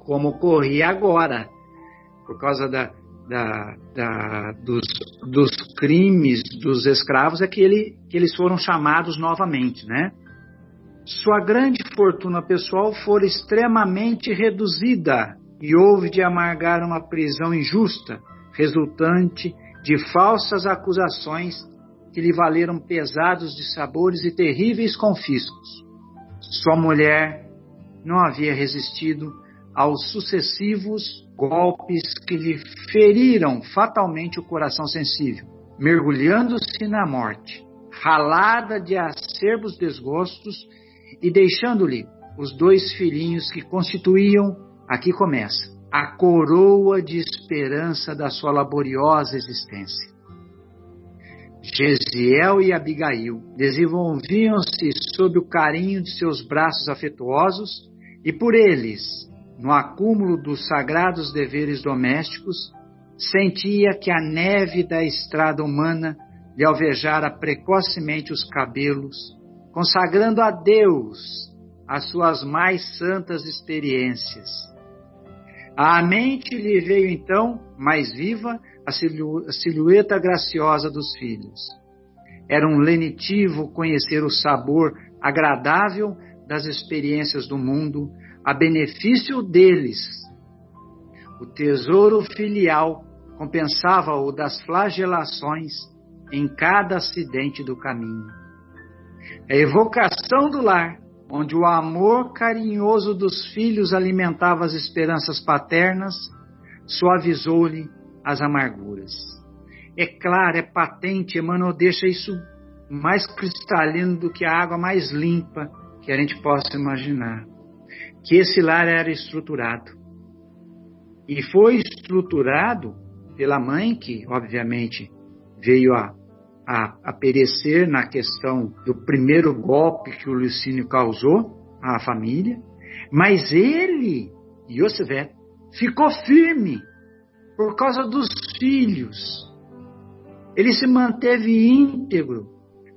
como ocorria agora, por causa da, da, da, dos, dos, crimes dos escravos, é que, ele, que eles foram chamados novamente, né? Sua grande fortuna pessoal fora extremamente reduzida e houve de amargar uma prisão injusta, resultante de falsas acusações que lhe valeram pesados dissabores e terríveis confiscos. Sua mulher não havia resistido aos sucessivos golpes que lhe feriram fatalmente o coração sensível, mergulhando-se na morte, ralada de acerbos desgostos e deixando-lhe os dois filhinhos que constituíam, aqui começa, a coroa de esperança da sua laboriosa existência. Gesiel e Abigail desenvolviam-se sob o carinho de seus braços afetuosos e por eles, no acúmulo dos sagrados deveres domésticos, sentia que a neve da estrada humana lhe alvejara precocemente os cabelos, consagrando a Deus as suas mais santas experiências à mente lhe veio então, mais viva, a, a silhueta graciosa dos filhos. Era um lenitivo conhecer o sabor agradável das experiências do mundo, a benefício deles. O tesouro filial compensava-o das flagelações em cada acidente do caminho. A evocação do lar onde o amor carinhoso dos filhos alimentava as esperanças paternas, suavizou-lhe as amarguras. É claro, é patente, Emmanuel deixa isso mais cristalino do que a água mais limpa que a gente possa imaginar. Que esse lar era estruturado. E foi estruturado pela mãe, que obviamente veio a a, a perecer na questão do primeiro golpe que o Licínio causou à família, mas ele, Yosef, ficou firme por causa dos filhos. Ele se manteve íntegro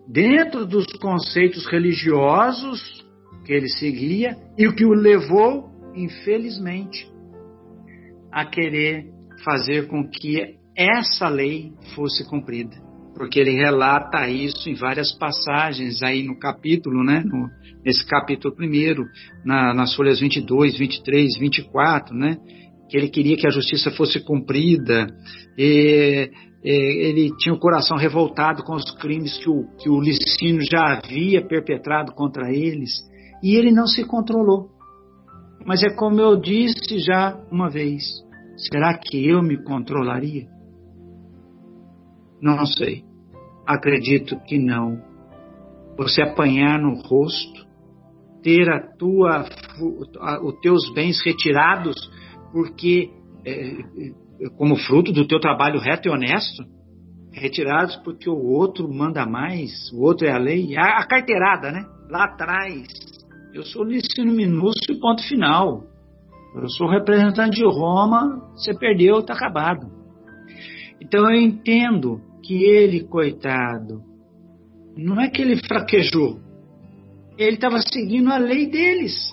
dentro dos conceitos religiosos que ele seguia e o que o levou, infelizmente, a querer fazer com que essa lei fosse cumprida porque ele relata isso em várias passagens aí no capítulo, né? No, nesse capítulo primeiro, na, nas folhas 22, 23, 24, né? Que ele queria que a justiça fosse cumprida, e, e, ele tinha o coração revoltado com os crimes que o, que o Licínio já havia perpetrado contra eles, e ele não se controlou. Mas é como eu disse já uma vez: será que eu me controlaria? Não sei. Acredito que não. Você apanhar no rosto, ter a tua, a, os teus bens retirados, porque é, é, como fruto do teu trabalho reto e honesto, retirados porque o outro manda mais, o outro é a lei, a, a carteirada, né? Lá atrás, eu sou Licínio Minúcio, ponto final. Eu sou representante de Roma, você perdeu, está acabado. Então eu entendo que ele, coitado, não é que ele fraquejou, ele estava seguindo a lei deles.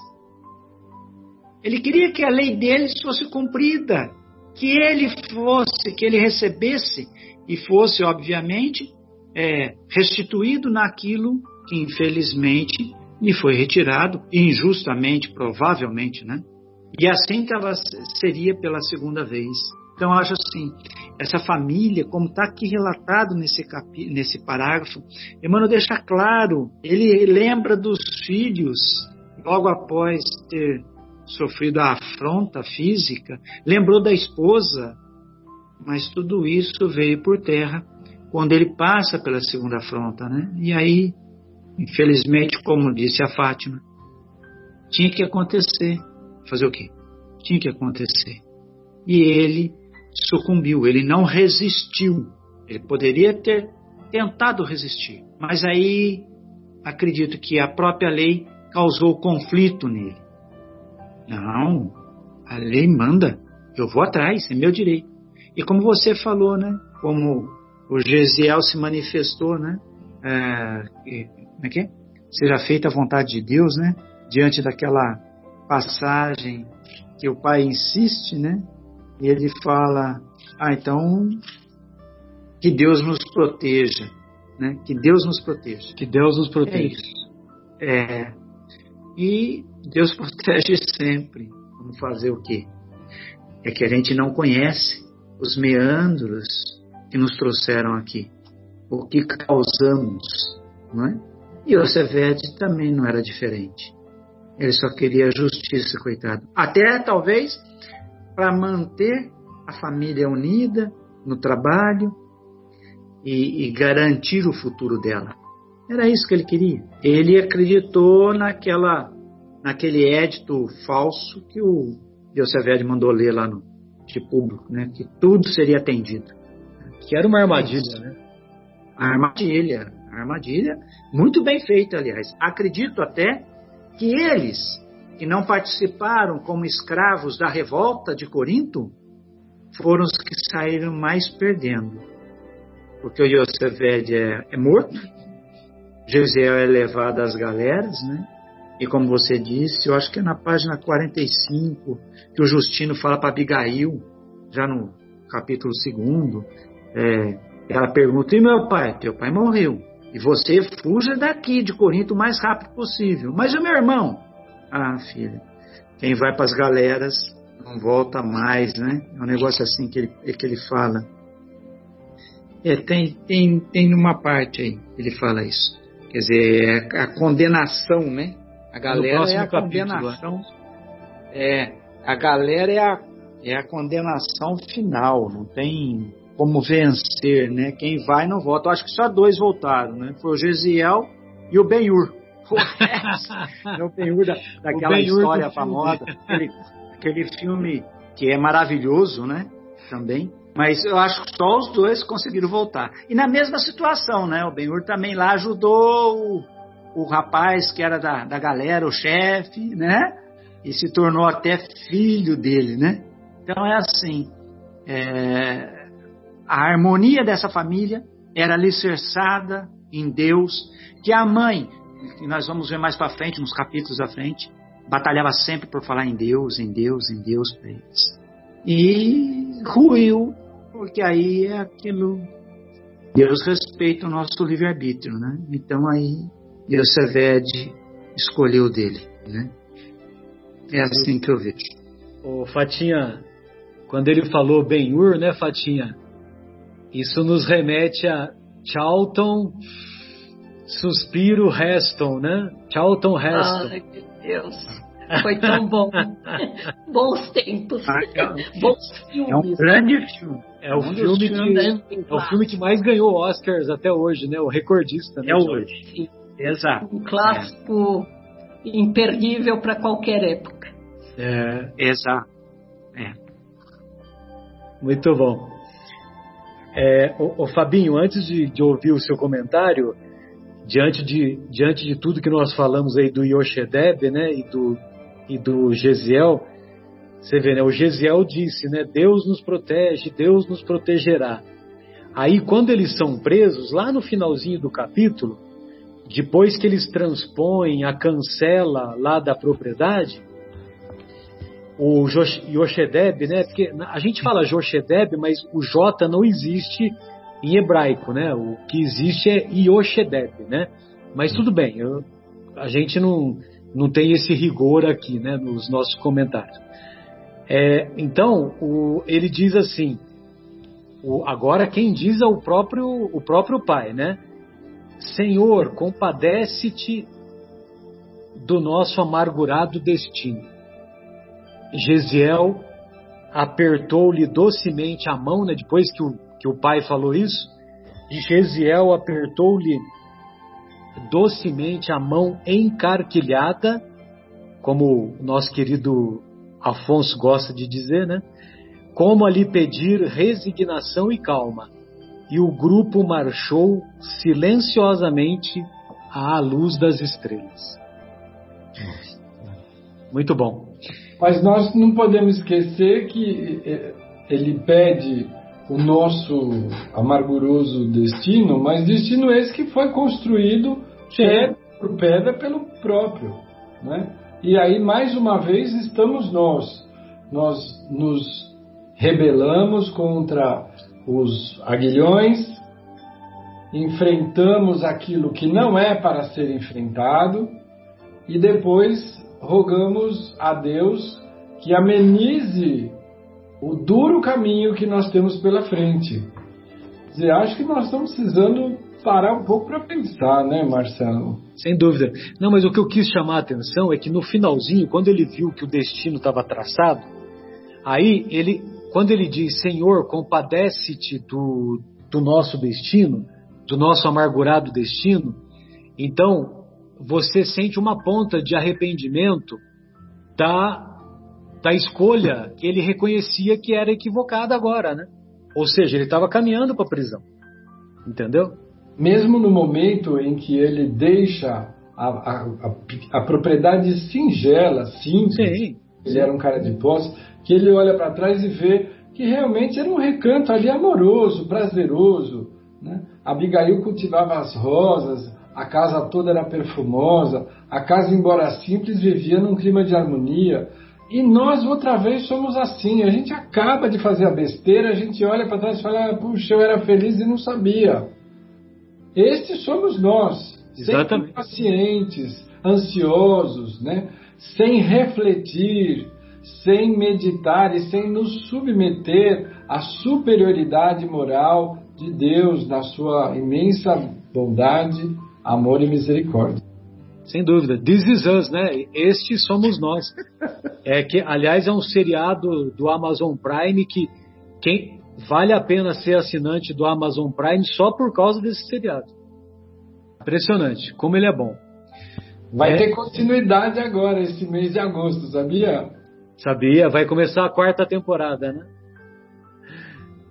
Ele queria que a lei deles fosse cumprida, que ele fosse, que ele recebesse e fosse, obviamente, é, restituído naquilo que infelizmente lhe foi retirado, injustamente, provavelmente, né? E assim tava, seria pela segunda vez. Então, acho assim, essa família, como está aqui relatado nesse, capi, nesse parágrafo, Emmanuel deixa claro, ele lembra dos filhos, logo após ter sofrido a afronta física, lembrou da esposa, mas tudo isso veio por terra quando ele passa pela segunda afronta, né? E aí, infelizmente, como disse a Fátima, tinha que acontecer. Fazer o quê? Tinha que acontecer. E ele sucumbiu, ele não resistiu. Ele poderia ter tentado resistir, mas aí acredito que a própria lei causou conflito nele. Não, a lei manda, eu vou atrás, é meu direito. E como você falou, né? Como o Gesiel se manifestou, né? É, como é que é? Seja feita a vontade de Deus, né? Diante daquela passagem que o pai insiste, né? E ele fala: Ah, então que Deus nos proteja, né? Que Deus nos proteja. Que Deus nos proteja. É, é. E Deus protege sempre. Vamos fazer o quê? É que a gente não conhece os meandros que nos trouxeram aqui, o que causamos, não é? E o Sevede também não era diferente. Ele só queria justiça, coitado. Até talvez para manter a família unida no trabalho e, e, garantir o futuro dela. Era isso que ele queria. Ele acreditou naquela, naquele édito falso que o Diocevede mandou ler lá no de público, né? Que tudo seria atendido. Que era uma armadilha, né? A armadilha, armadilha, muito bem feita, aliás. Acredito até que eles que não participaram como escravos da revolta de Corinto foram os que saíram mais perdendo. Porque o Yosefed é, é morto, Gesiel é levado às galeras, né? E como você disse, eu acho que é na página 45 que o Justino fala para Abigail, já no capítulo 2, é, ela pergunta: E meu pai? Teu pai morreu. E você fuja daqui de Corinto o mais rápido possível. Mas o meu irmão? Ah, filha, quem vai para as galeras não volta mais, né? É um negócio assim que ele, que ele fala. É, tem, tem, tem uma parte aí, ele fala isso. Quer dizer, é a condenação, né? A galera é a condenação. É, a galera é a, é a condenação final, não tem como vencer, né? Quem vai não volta. Eu acho que só dois voltaram, né? Foi o Gesiel e o Benhur. é o Benhur da, daquela história famosa, aquele, aquele filme que é maravilhoso, né? Também. Mas eu acho que só os dois conseguiram voltar. E na mesma situação, né? O Benhur também lá ajudou o, o rapaz que era da, da galera, o chefe, né? E se tornou até filho dele, né? Então é assim. É, a harmonia dessa família era alicerçada em Deus, que a mãe, que nós vamos ver mais para frente, nos capítulos à frente, batalhava sempre por falar em Deus, em Deus, em Deus para eles. E ruiu, porque aí é aquilo. Deus respeita o nosso livre-arbítrio, né? Então aí Yoseved escolheu dele, né? É assim que eu vejo. O Fatinha, quando ele falou Ben-Hur, né, Fatinha? Isso nos remete a Charlton Suspiro Heston, né? Charlton Heston. Ai, meu Deus. Foi tão bom. Bons tempos. Ah, é Bons filmes. É um grande filme. É o, filme que, é o filme que mais ganhou Oscars até hoje, né? O recordista. Né, é hoje. Sim. Exato. Um clássico é. imperdível para qualquer época. É. Exato. É. Muito bom. É, o, Fabinho, antes de, de, ouvir o seu comentário, diante de, diante de tudo que nós falamos aí do Yoshedeb, né, e do, e do Gesiel, você vê, né, o Gesiel disse, né, Deus nos protege, Deus nos protegerá. Aí, quando eles são presos, lá no finalzinho do capítulo, depois que eles transpõem a cancela lá da propriedade, o Yoshedeb, né? Porque a gente fala Yoshedeb, mas o J não existe em hebraico, né? O que existe é Yoshedeb, né? Mas tudo bem, eu, a gente não, não tem esse rigor aqui, né? Nos nossos comentários. É, então, o, ele diz assim, o, agora quem diz é o próprio, o próprio pai, né? Senhor, compadece-te do nosso amargurado destino Gesiel apertou-lhe docemente a mão, né, depois que o, que o pai falou isso, Gesiel apertou-lhe docemente a mão encarquilhada, como o nosso querido Afonso gosta de dizer, né? Como a lhe pedir resignação e calma. E o grupo marchou silenciosamente à luz das estrelas. Muito bom. Mas nós não podemos esquecer que eh, ele pede o nosso amarguroso destino, mas destino esse que foi construído pedra por pedra pelo próprio. Né? E aí, mais uma vez, estamos nós. Nós nos rebelamos contra os aguilhões, enfrentamos aquilo que não é para ser enfrentado e depois rogamos a Deus que amenize o duro caminho que nós temos pela frente. Quer dizer, acho que nós estamos precisando parar um pouco para pensar, né, Marcelo? Sem dúvida. Não, mas o que eu quis chamar a atenção é que no finalzinho, quando ele viu que o destino estava traçado, aí ele, quando ele diz, Senhor, compadece-te do, do nosso destino, do nosso amargurado destino, então você sente uma ponta de arrependimento da da escolha que ele reconhecia que era equivocada agora, né? Ou seja, ele estava caminhando para a prisão. Entendeu? Mesmo no momento em que ele deixa a, a, a, a propriedade singela, simples, Sim. ele era um cara de posse, que ele olha para trás e vê que realmente era um recanto ali amoroso, prazeroso. Né? Abigail cultivava as rosas, a casa toda era perfumosa, a casa, embora simples, vivia num clima de harmonia. E nós, outra vez, somos assim. A gente acaba de fazer a besteira, a gente olha para trás e fala: puxa, eu era feliz e não sabia. Estes somos nós, sempre pacientes, ansiosos, né? sem refletir, sem meditar e sem nos submeter à superioridade moral de Deus na sua imensa bondade, amor e misericórdia. Sem dúvida. This is us, né? Este somos nós. É que, aliás, é um seriado do Amazon Prime que quem vale a pena ser assinante do Amazon Prime só por causa desse seriado. Impressionante, como ele é bom. Vai é... ter continuidade agora, esse mês de agosto, sabia? Sabia, vai começar a quarta temporada, né?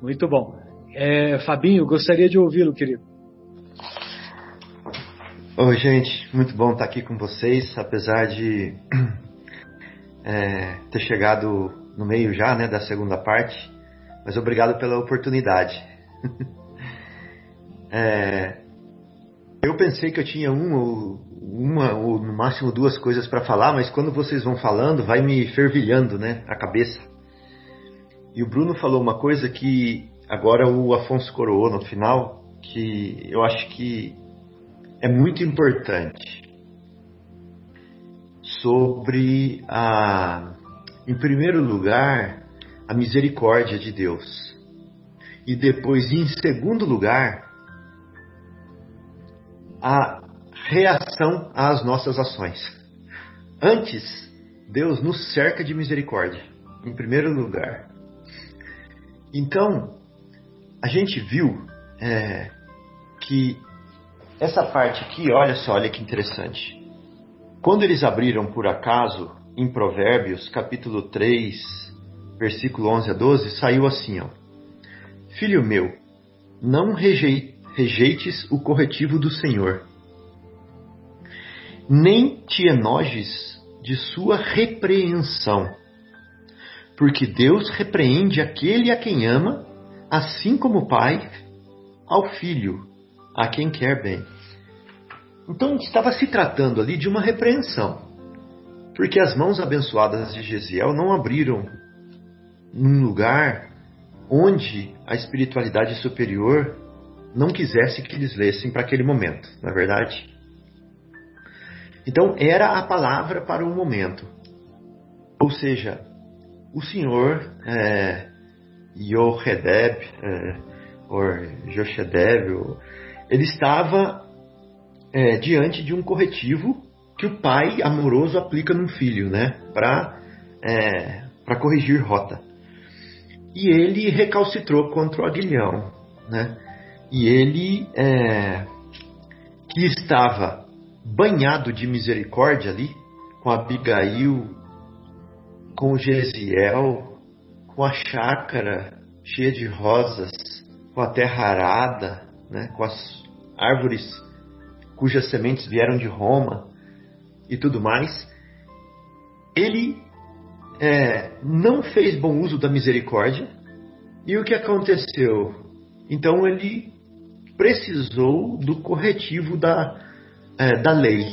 Muito bom. É, Fabinho, gostaria de ouvi-lo, querido. Oi, gente, muito bom estar aqui com vocês, apesar de é, ter chegado no meio já, né, da segunda parte, mas obrigado pela oportunidade. é, eu pensei que eu tinha ou uma ou no máximo duas coisas para falar, mas quando vocês vão falando, vai me fervilhando, né, a cabeça. E o Bruno falou uma coisa que agora o Afonso coroou no final, que eu acho que é muito importante sobre a, em primeiro lugar, a misericórdia de Deus. E depois, em segundo lugar, a reação às nossas ações. Antes, Deus nos cerca de misericórdia, em primeiro lugar. Então, a gente viu é, que essa parte aqui, olha só, olha que interessante. Quando eles abriram por acaso em Provérbios, capítulo 3, versículo 11 a 12, saiu assim, ó: Filho meu, não rejeites o corretivo do Senhor, nem te enojes de sua repreensão, porque Deus repreende aquele a quem ama, assim como o Pai ao Filho a quem quer bem. Então estava se tratando ali de uma repreensão, porque as mãos abençoadas de Gesiel não abriram num lugar onde a espiritualidade superior não quisesse que eles lessem para aquele momento, na é verdade? Então era a palavra para o momento. Ou seja, o Senhor é, Yohedeb, é, ou Joshedeb, ele estava é, diante de um corretivo que o pai amoroso aplica num filho, né? Para é, corrigir rota. E ele recalcitrou contra o aguilhão, né? E ele é, que estava banhado de misericórdia ali, com Abigail, com Gesiel, com a chácara cheia de rosas, com a terra arada, né, com as árvores cujas sementes vieram de Roma e tudo mais, ele é, não fez bom uso da misericórdia. E o que aconteceu? Então ele precisou do corretivo da, é, da lei,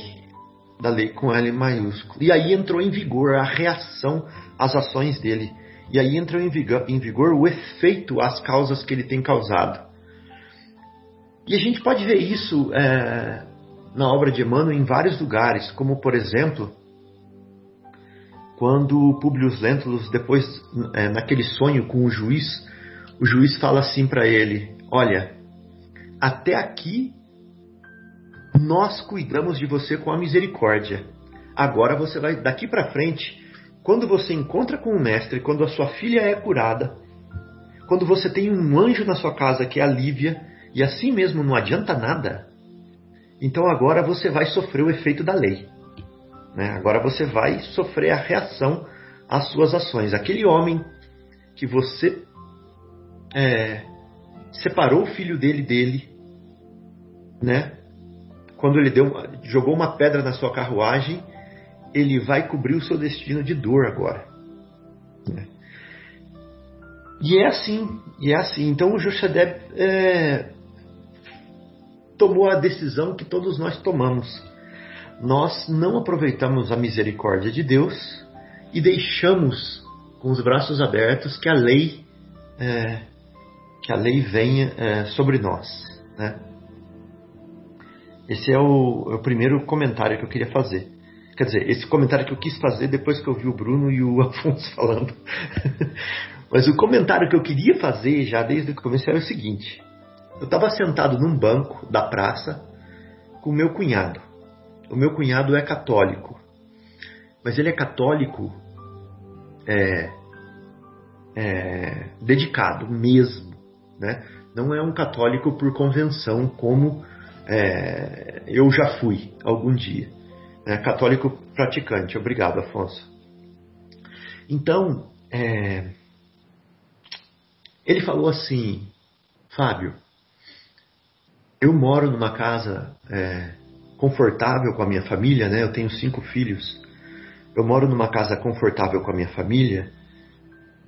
da lei com L maiúsculo. E aí entrou em vigor a reação às ações dele. E aí entrou em vigor, em vigor o efeito às causas que ele tem causado. E a gente pode ver isso é, na obra de Emmanuel em vários lugares, como por exemplo, quando Publio Lentulus, depois é, naquele sonho com o juiz, o juiz fala assim para ele: Olha, até aqui nós cuidamos de você com a misericórdia. Agora você vai daqui para frente, quando você encontra com o mestre, quando a sua filha é curada, quando você tem um anjo na sua casa que é a Lívia, e assim mesmo não adianta nada, então agora você vai sofrer o efeito da lei. Né? Agora você vai sofrer a reação às suas ações. Aquele homem que você é, separou o filho dele dele, né? Quando ele deu, jogou uma pedra na sua carruagem, ele vai cobrir o seu destino de dor agora. Né? E é assim, e é assim. Então o Joshadeb é, tomou a decisão que todos nós tomamos. Nós não aproveitamos a misericórdia de Deus e deixamos com os braços abertos que a lei é, que a lei venha é, sobre nós. Né? Esse é o, é o, primeiro comentário que eu queria fazer. Quer dizer, esse comentário que eu quis fazer depois que eu vi o Bruno e o Afonso falando. Mas o comentário que eu queria fazer já desde o começo era o seguinte: eu estava sentado num banco da praça com o meu cunhado. O meu cunhado é católico, mas ele é católico é, é, dedicado mesmo né? Não é um católico por convenção, como é, eu já fui algum dia. É católico praticante. Obrigado, Afonso. Então, é, ele falou assim, Fábio, eu moro numa casa é, confortável com a minha família, né? Eu tenho cinco filhos. Eu moro numa casa confortável com a minha família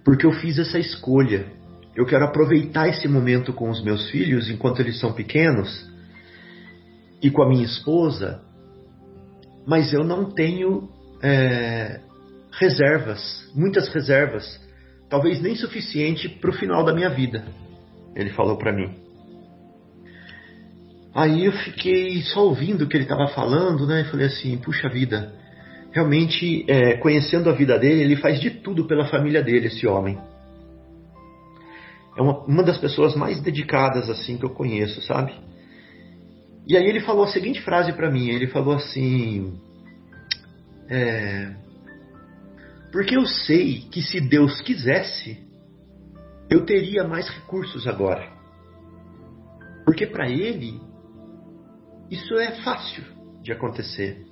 porque eu fiz essa escolha eu quero aproveitar esse momento com os meus filhos enquanto eles são pequenos e com a minha esposa, mas eu não tenho é, reservas, muitas reservas, talvez nem suficiente para o final da minha vida. Ele falou para mim. Aí eu fiquei só ouvindo o que ele estava falando, né? E falei assim, puxa vida, realmente é, conhecendo a vida dele, ele faz de tudo pela família dele, esse homem é uma, uma das pessoas mais dedicadas assim que eu conheço, sabe? E aí ele falou a seguinte frase para mim, ele falou assim, é, porque eu sei que se Deus quisesse, eu teria mais recursos agora. Porque para ele isso é fácil de acontecer.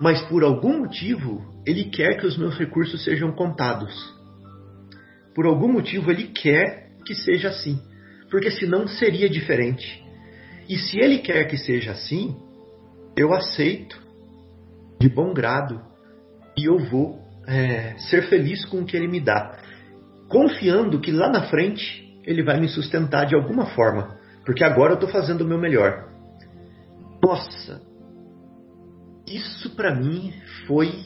Mas por algum motivo ele quer que os meus recursos sejam contados. Por algum motivo ele quer que seja assim, porque senão seria diferente. E se ele quer que seja assim, eu aceito de bom grado e eu vou é, ser feliz com o que ele me dá, confiando que lá na frente ele vai me sustentar de alguma forma, porque agora eu estou fazendo o meu melhor. Nossa, isso para mim foi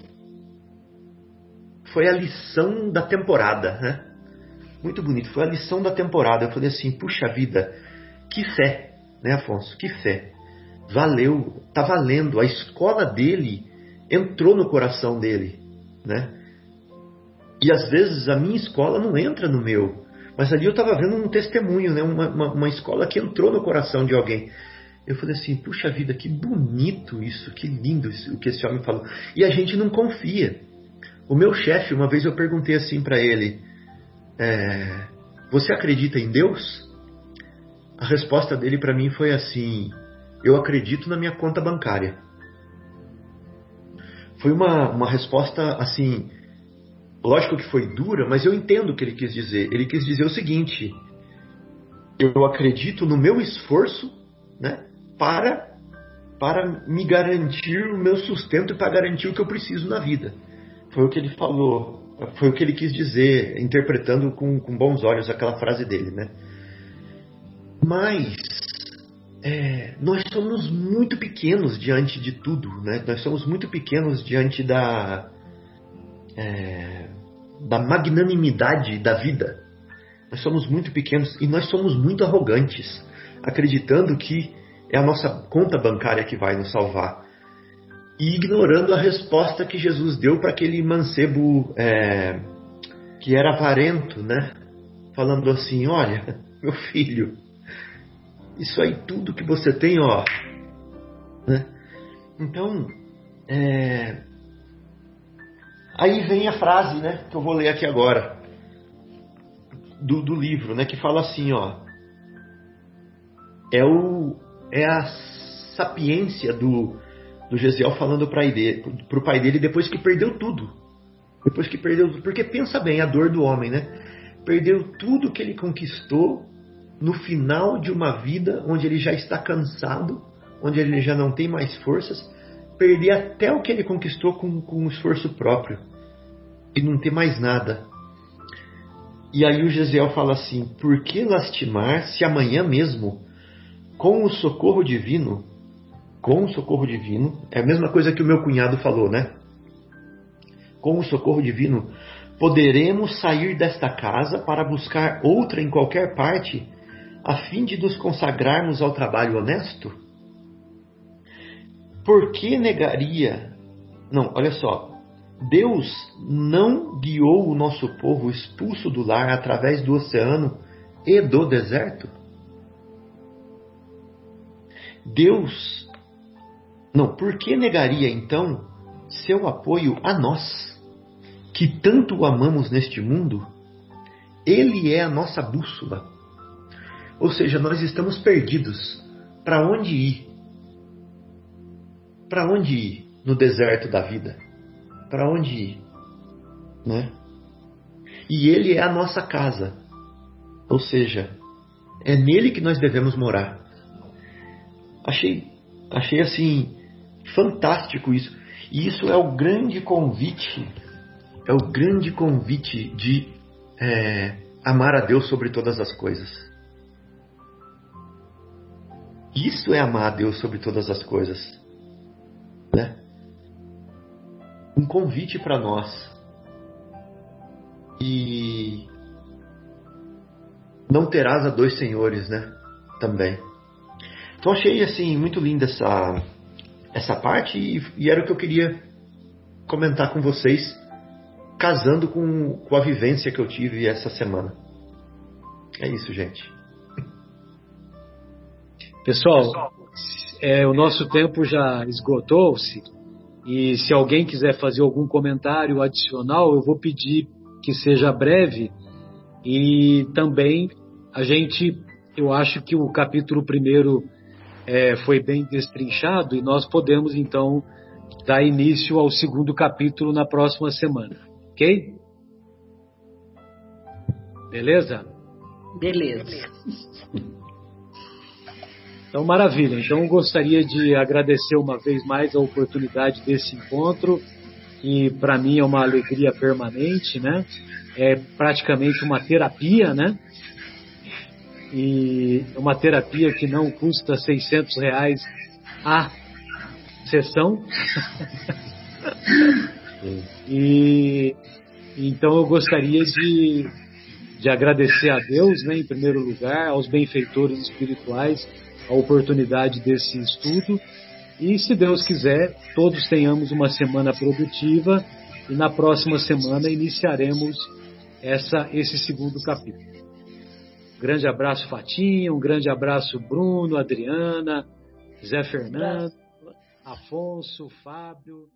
foi a lição da temporada, né? muito bonito. Foi a lição da temporada. Eu falei assim, puxa vida, que fé, né, Afonso? Que fé. Valeu, tá valendo. A escola dele entrou no coração dele, né? E às vezes a minha escola não entra no meu. Mas ali eu estava vendo um testemunho, né? Uma, uma, uma, escola que entrou no coração de alguém. Eu falei assim, puxa vida, que bonito isso, que lindo isso, o que esse homem falou. E a gente não confia. O meu chefe, uma vez eu perguntei assim para ele: é, Você acredita em Deus? A resposta dele para mim foi assim: Eu acredito na minha conta bancária. Foi uma, uma resposta assim. Lógico que foi dura, mas eu entendo o que ele quis dizer. Ele quis dizer o seguinte: eu acredito no meu esforço né, para, para me garantir o meu sustento e para garantir o que eu preciso na vida. Foi o que ele falou, foi o que ele quis dizer, interpretando com, com bons olhos aquela frase dele. Né? Mas é, nós somos muito pequenos diante de tudo, né? nós somos muito pequenos diante da, é, da magnanimidade da vida. Nós somos muito pequenos e nós somos muito arrogantes, acreditando que é a nossa conta bancária que vai nos salvar. E ignorando a resposta que Jesus deu para aquele mancebo é, que era avarento, né? Falando assim: Olha, meu filho, isso aí tudo que você tem, ó. Né? Então, é... aí vem a frase, né? Que eu vou ler aqui agora do, do livro, né? Que fala assim, ó. É, o, é a sapiência do, do Gesiel falando para o pai dele depois que perdeu tudo. Depois que perdeu. Porque pensa bem, a dor do homem, né? Perdeu tudo que ele conquistou no final de uma vida onde ele já está cansado, onde ele já não tem mais forças. Perder até o que ele conquistou com, com um esforço próprio. E não ter mais nada. E aí o Gesiel fala assim: Por que lastimar se amanhã mesmo, com o socorro divino, com o socorro divino, é a mesma coisa que o meu cunhado falou, né? Com o socorro divino, poderemos sair desta casa para buscar outra em qualquer parte, a fim de nos consagrarmos ao trabalho honesto? Por que negaria? Não, olha só. Deus não guiou o nosso povo expulso do lar através do oceano e do deserto? Deus, não, por que negaria então seu apoio a nós, que tanto o amamos neste mundo? Ele é a nossa bússola. Ou seja, nós estamos perdidos. Para onde ir? Para onde ir no deserto da vida? para onde ir, né? E ele é a nossa casa, ou seja, é nele que nós devemos morar. Achei, achei assim fantástico isso. E isso é o grande convite, é o grande convite de é, amar a Deus sobre todas as coisas. Isso é amar a Deus sobre todas as coisas, né? um convite para nós. E não terás a dois senhores, né? Também. Então achei assim muito linda essa essa parte e, e era o que eu queria comentar com vocês, casando com, com a vivência que eu tive essa semana. É isso, gente. Pessoal, é, o nosso tempo já esgotou-se. E se alguém quiser fazer algum comentário adicional, eu vou pedir que seja breve. E também a gente, eu acho que o capítulo primeiro é, foi bem destrinchado e nós podemos então dar início ao segundo capítulo na próxima semana, ok? Beleza? Beleza. Então, maravilha. Então, eu gostaria de agradecer uma vez mais a oportunidade desse encontro, que para mim é uma alegria permanente, né? É praticamente uma terapia, né? E uma terapia que não custa 600 reais a sessão. e então eu gostaria de, de agradecer a Deus, né, em primeiro lugar, aos benfeitores espirituais a oportunidade desse estudo. E se Deus quiser, todos tenhamos uma semana produtiva e na próxima semana iniciaremos essa, esse segundo capítulo. Um grande abraço, Fatinha, um grande abraço, Bruno, Adriana, Zé Fernando, Afonso, Fábio.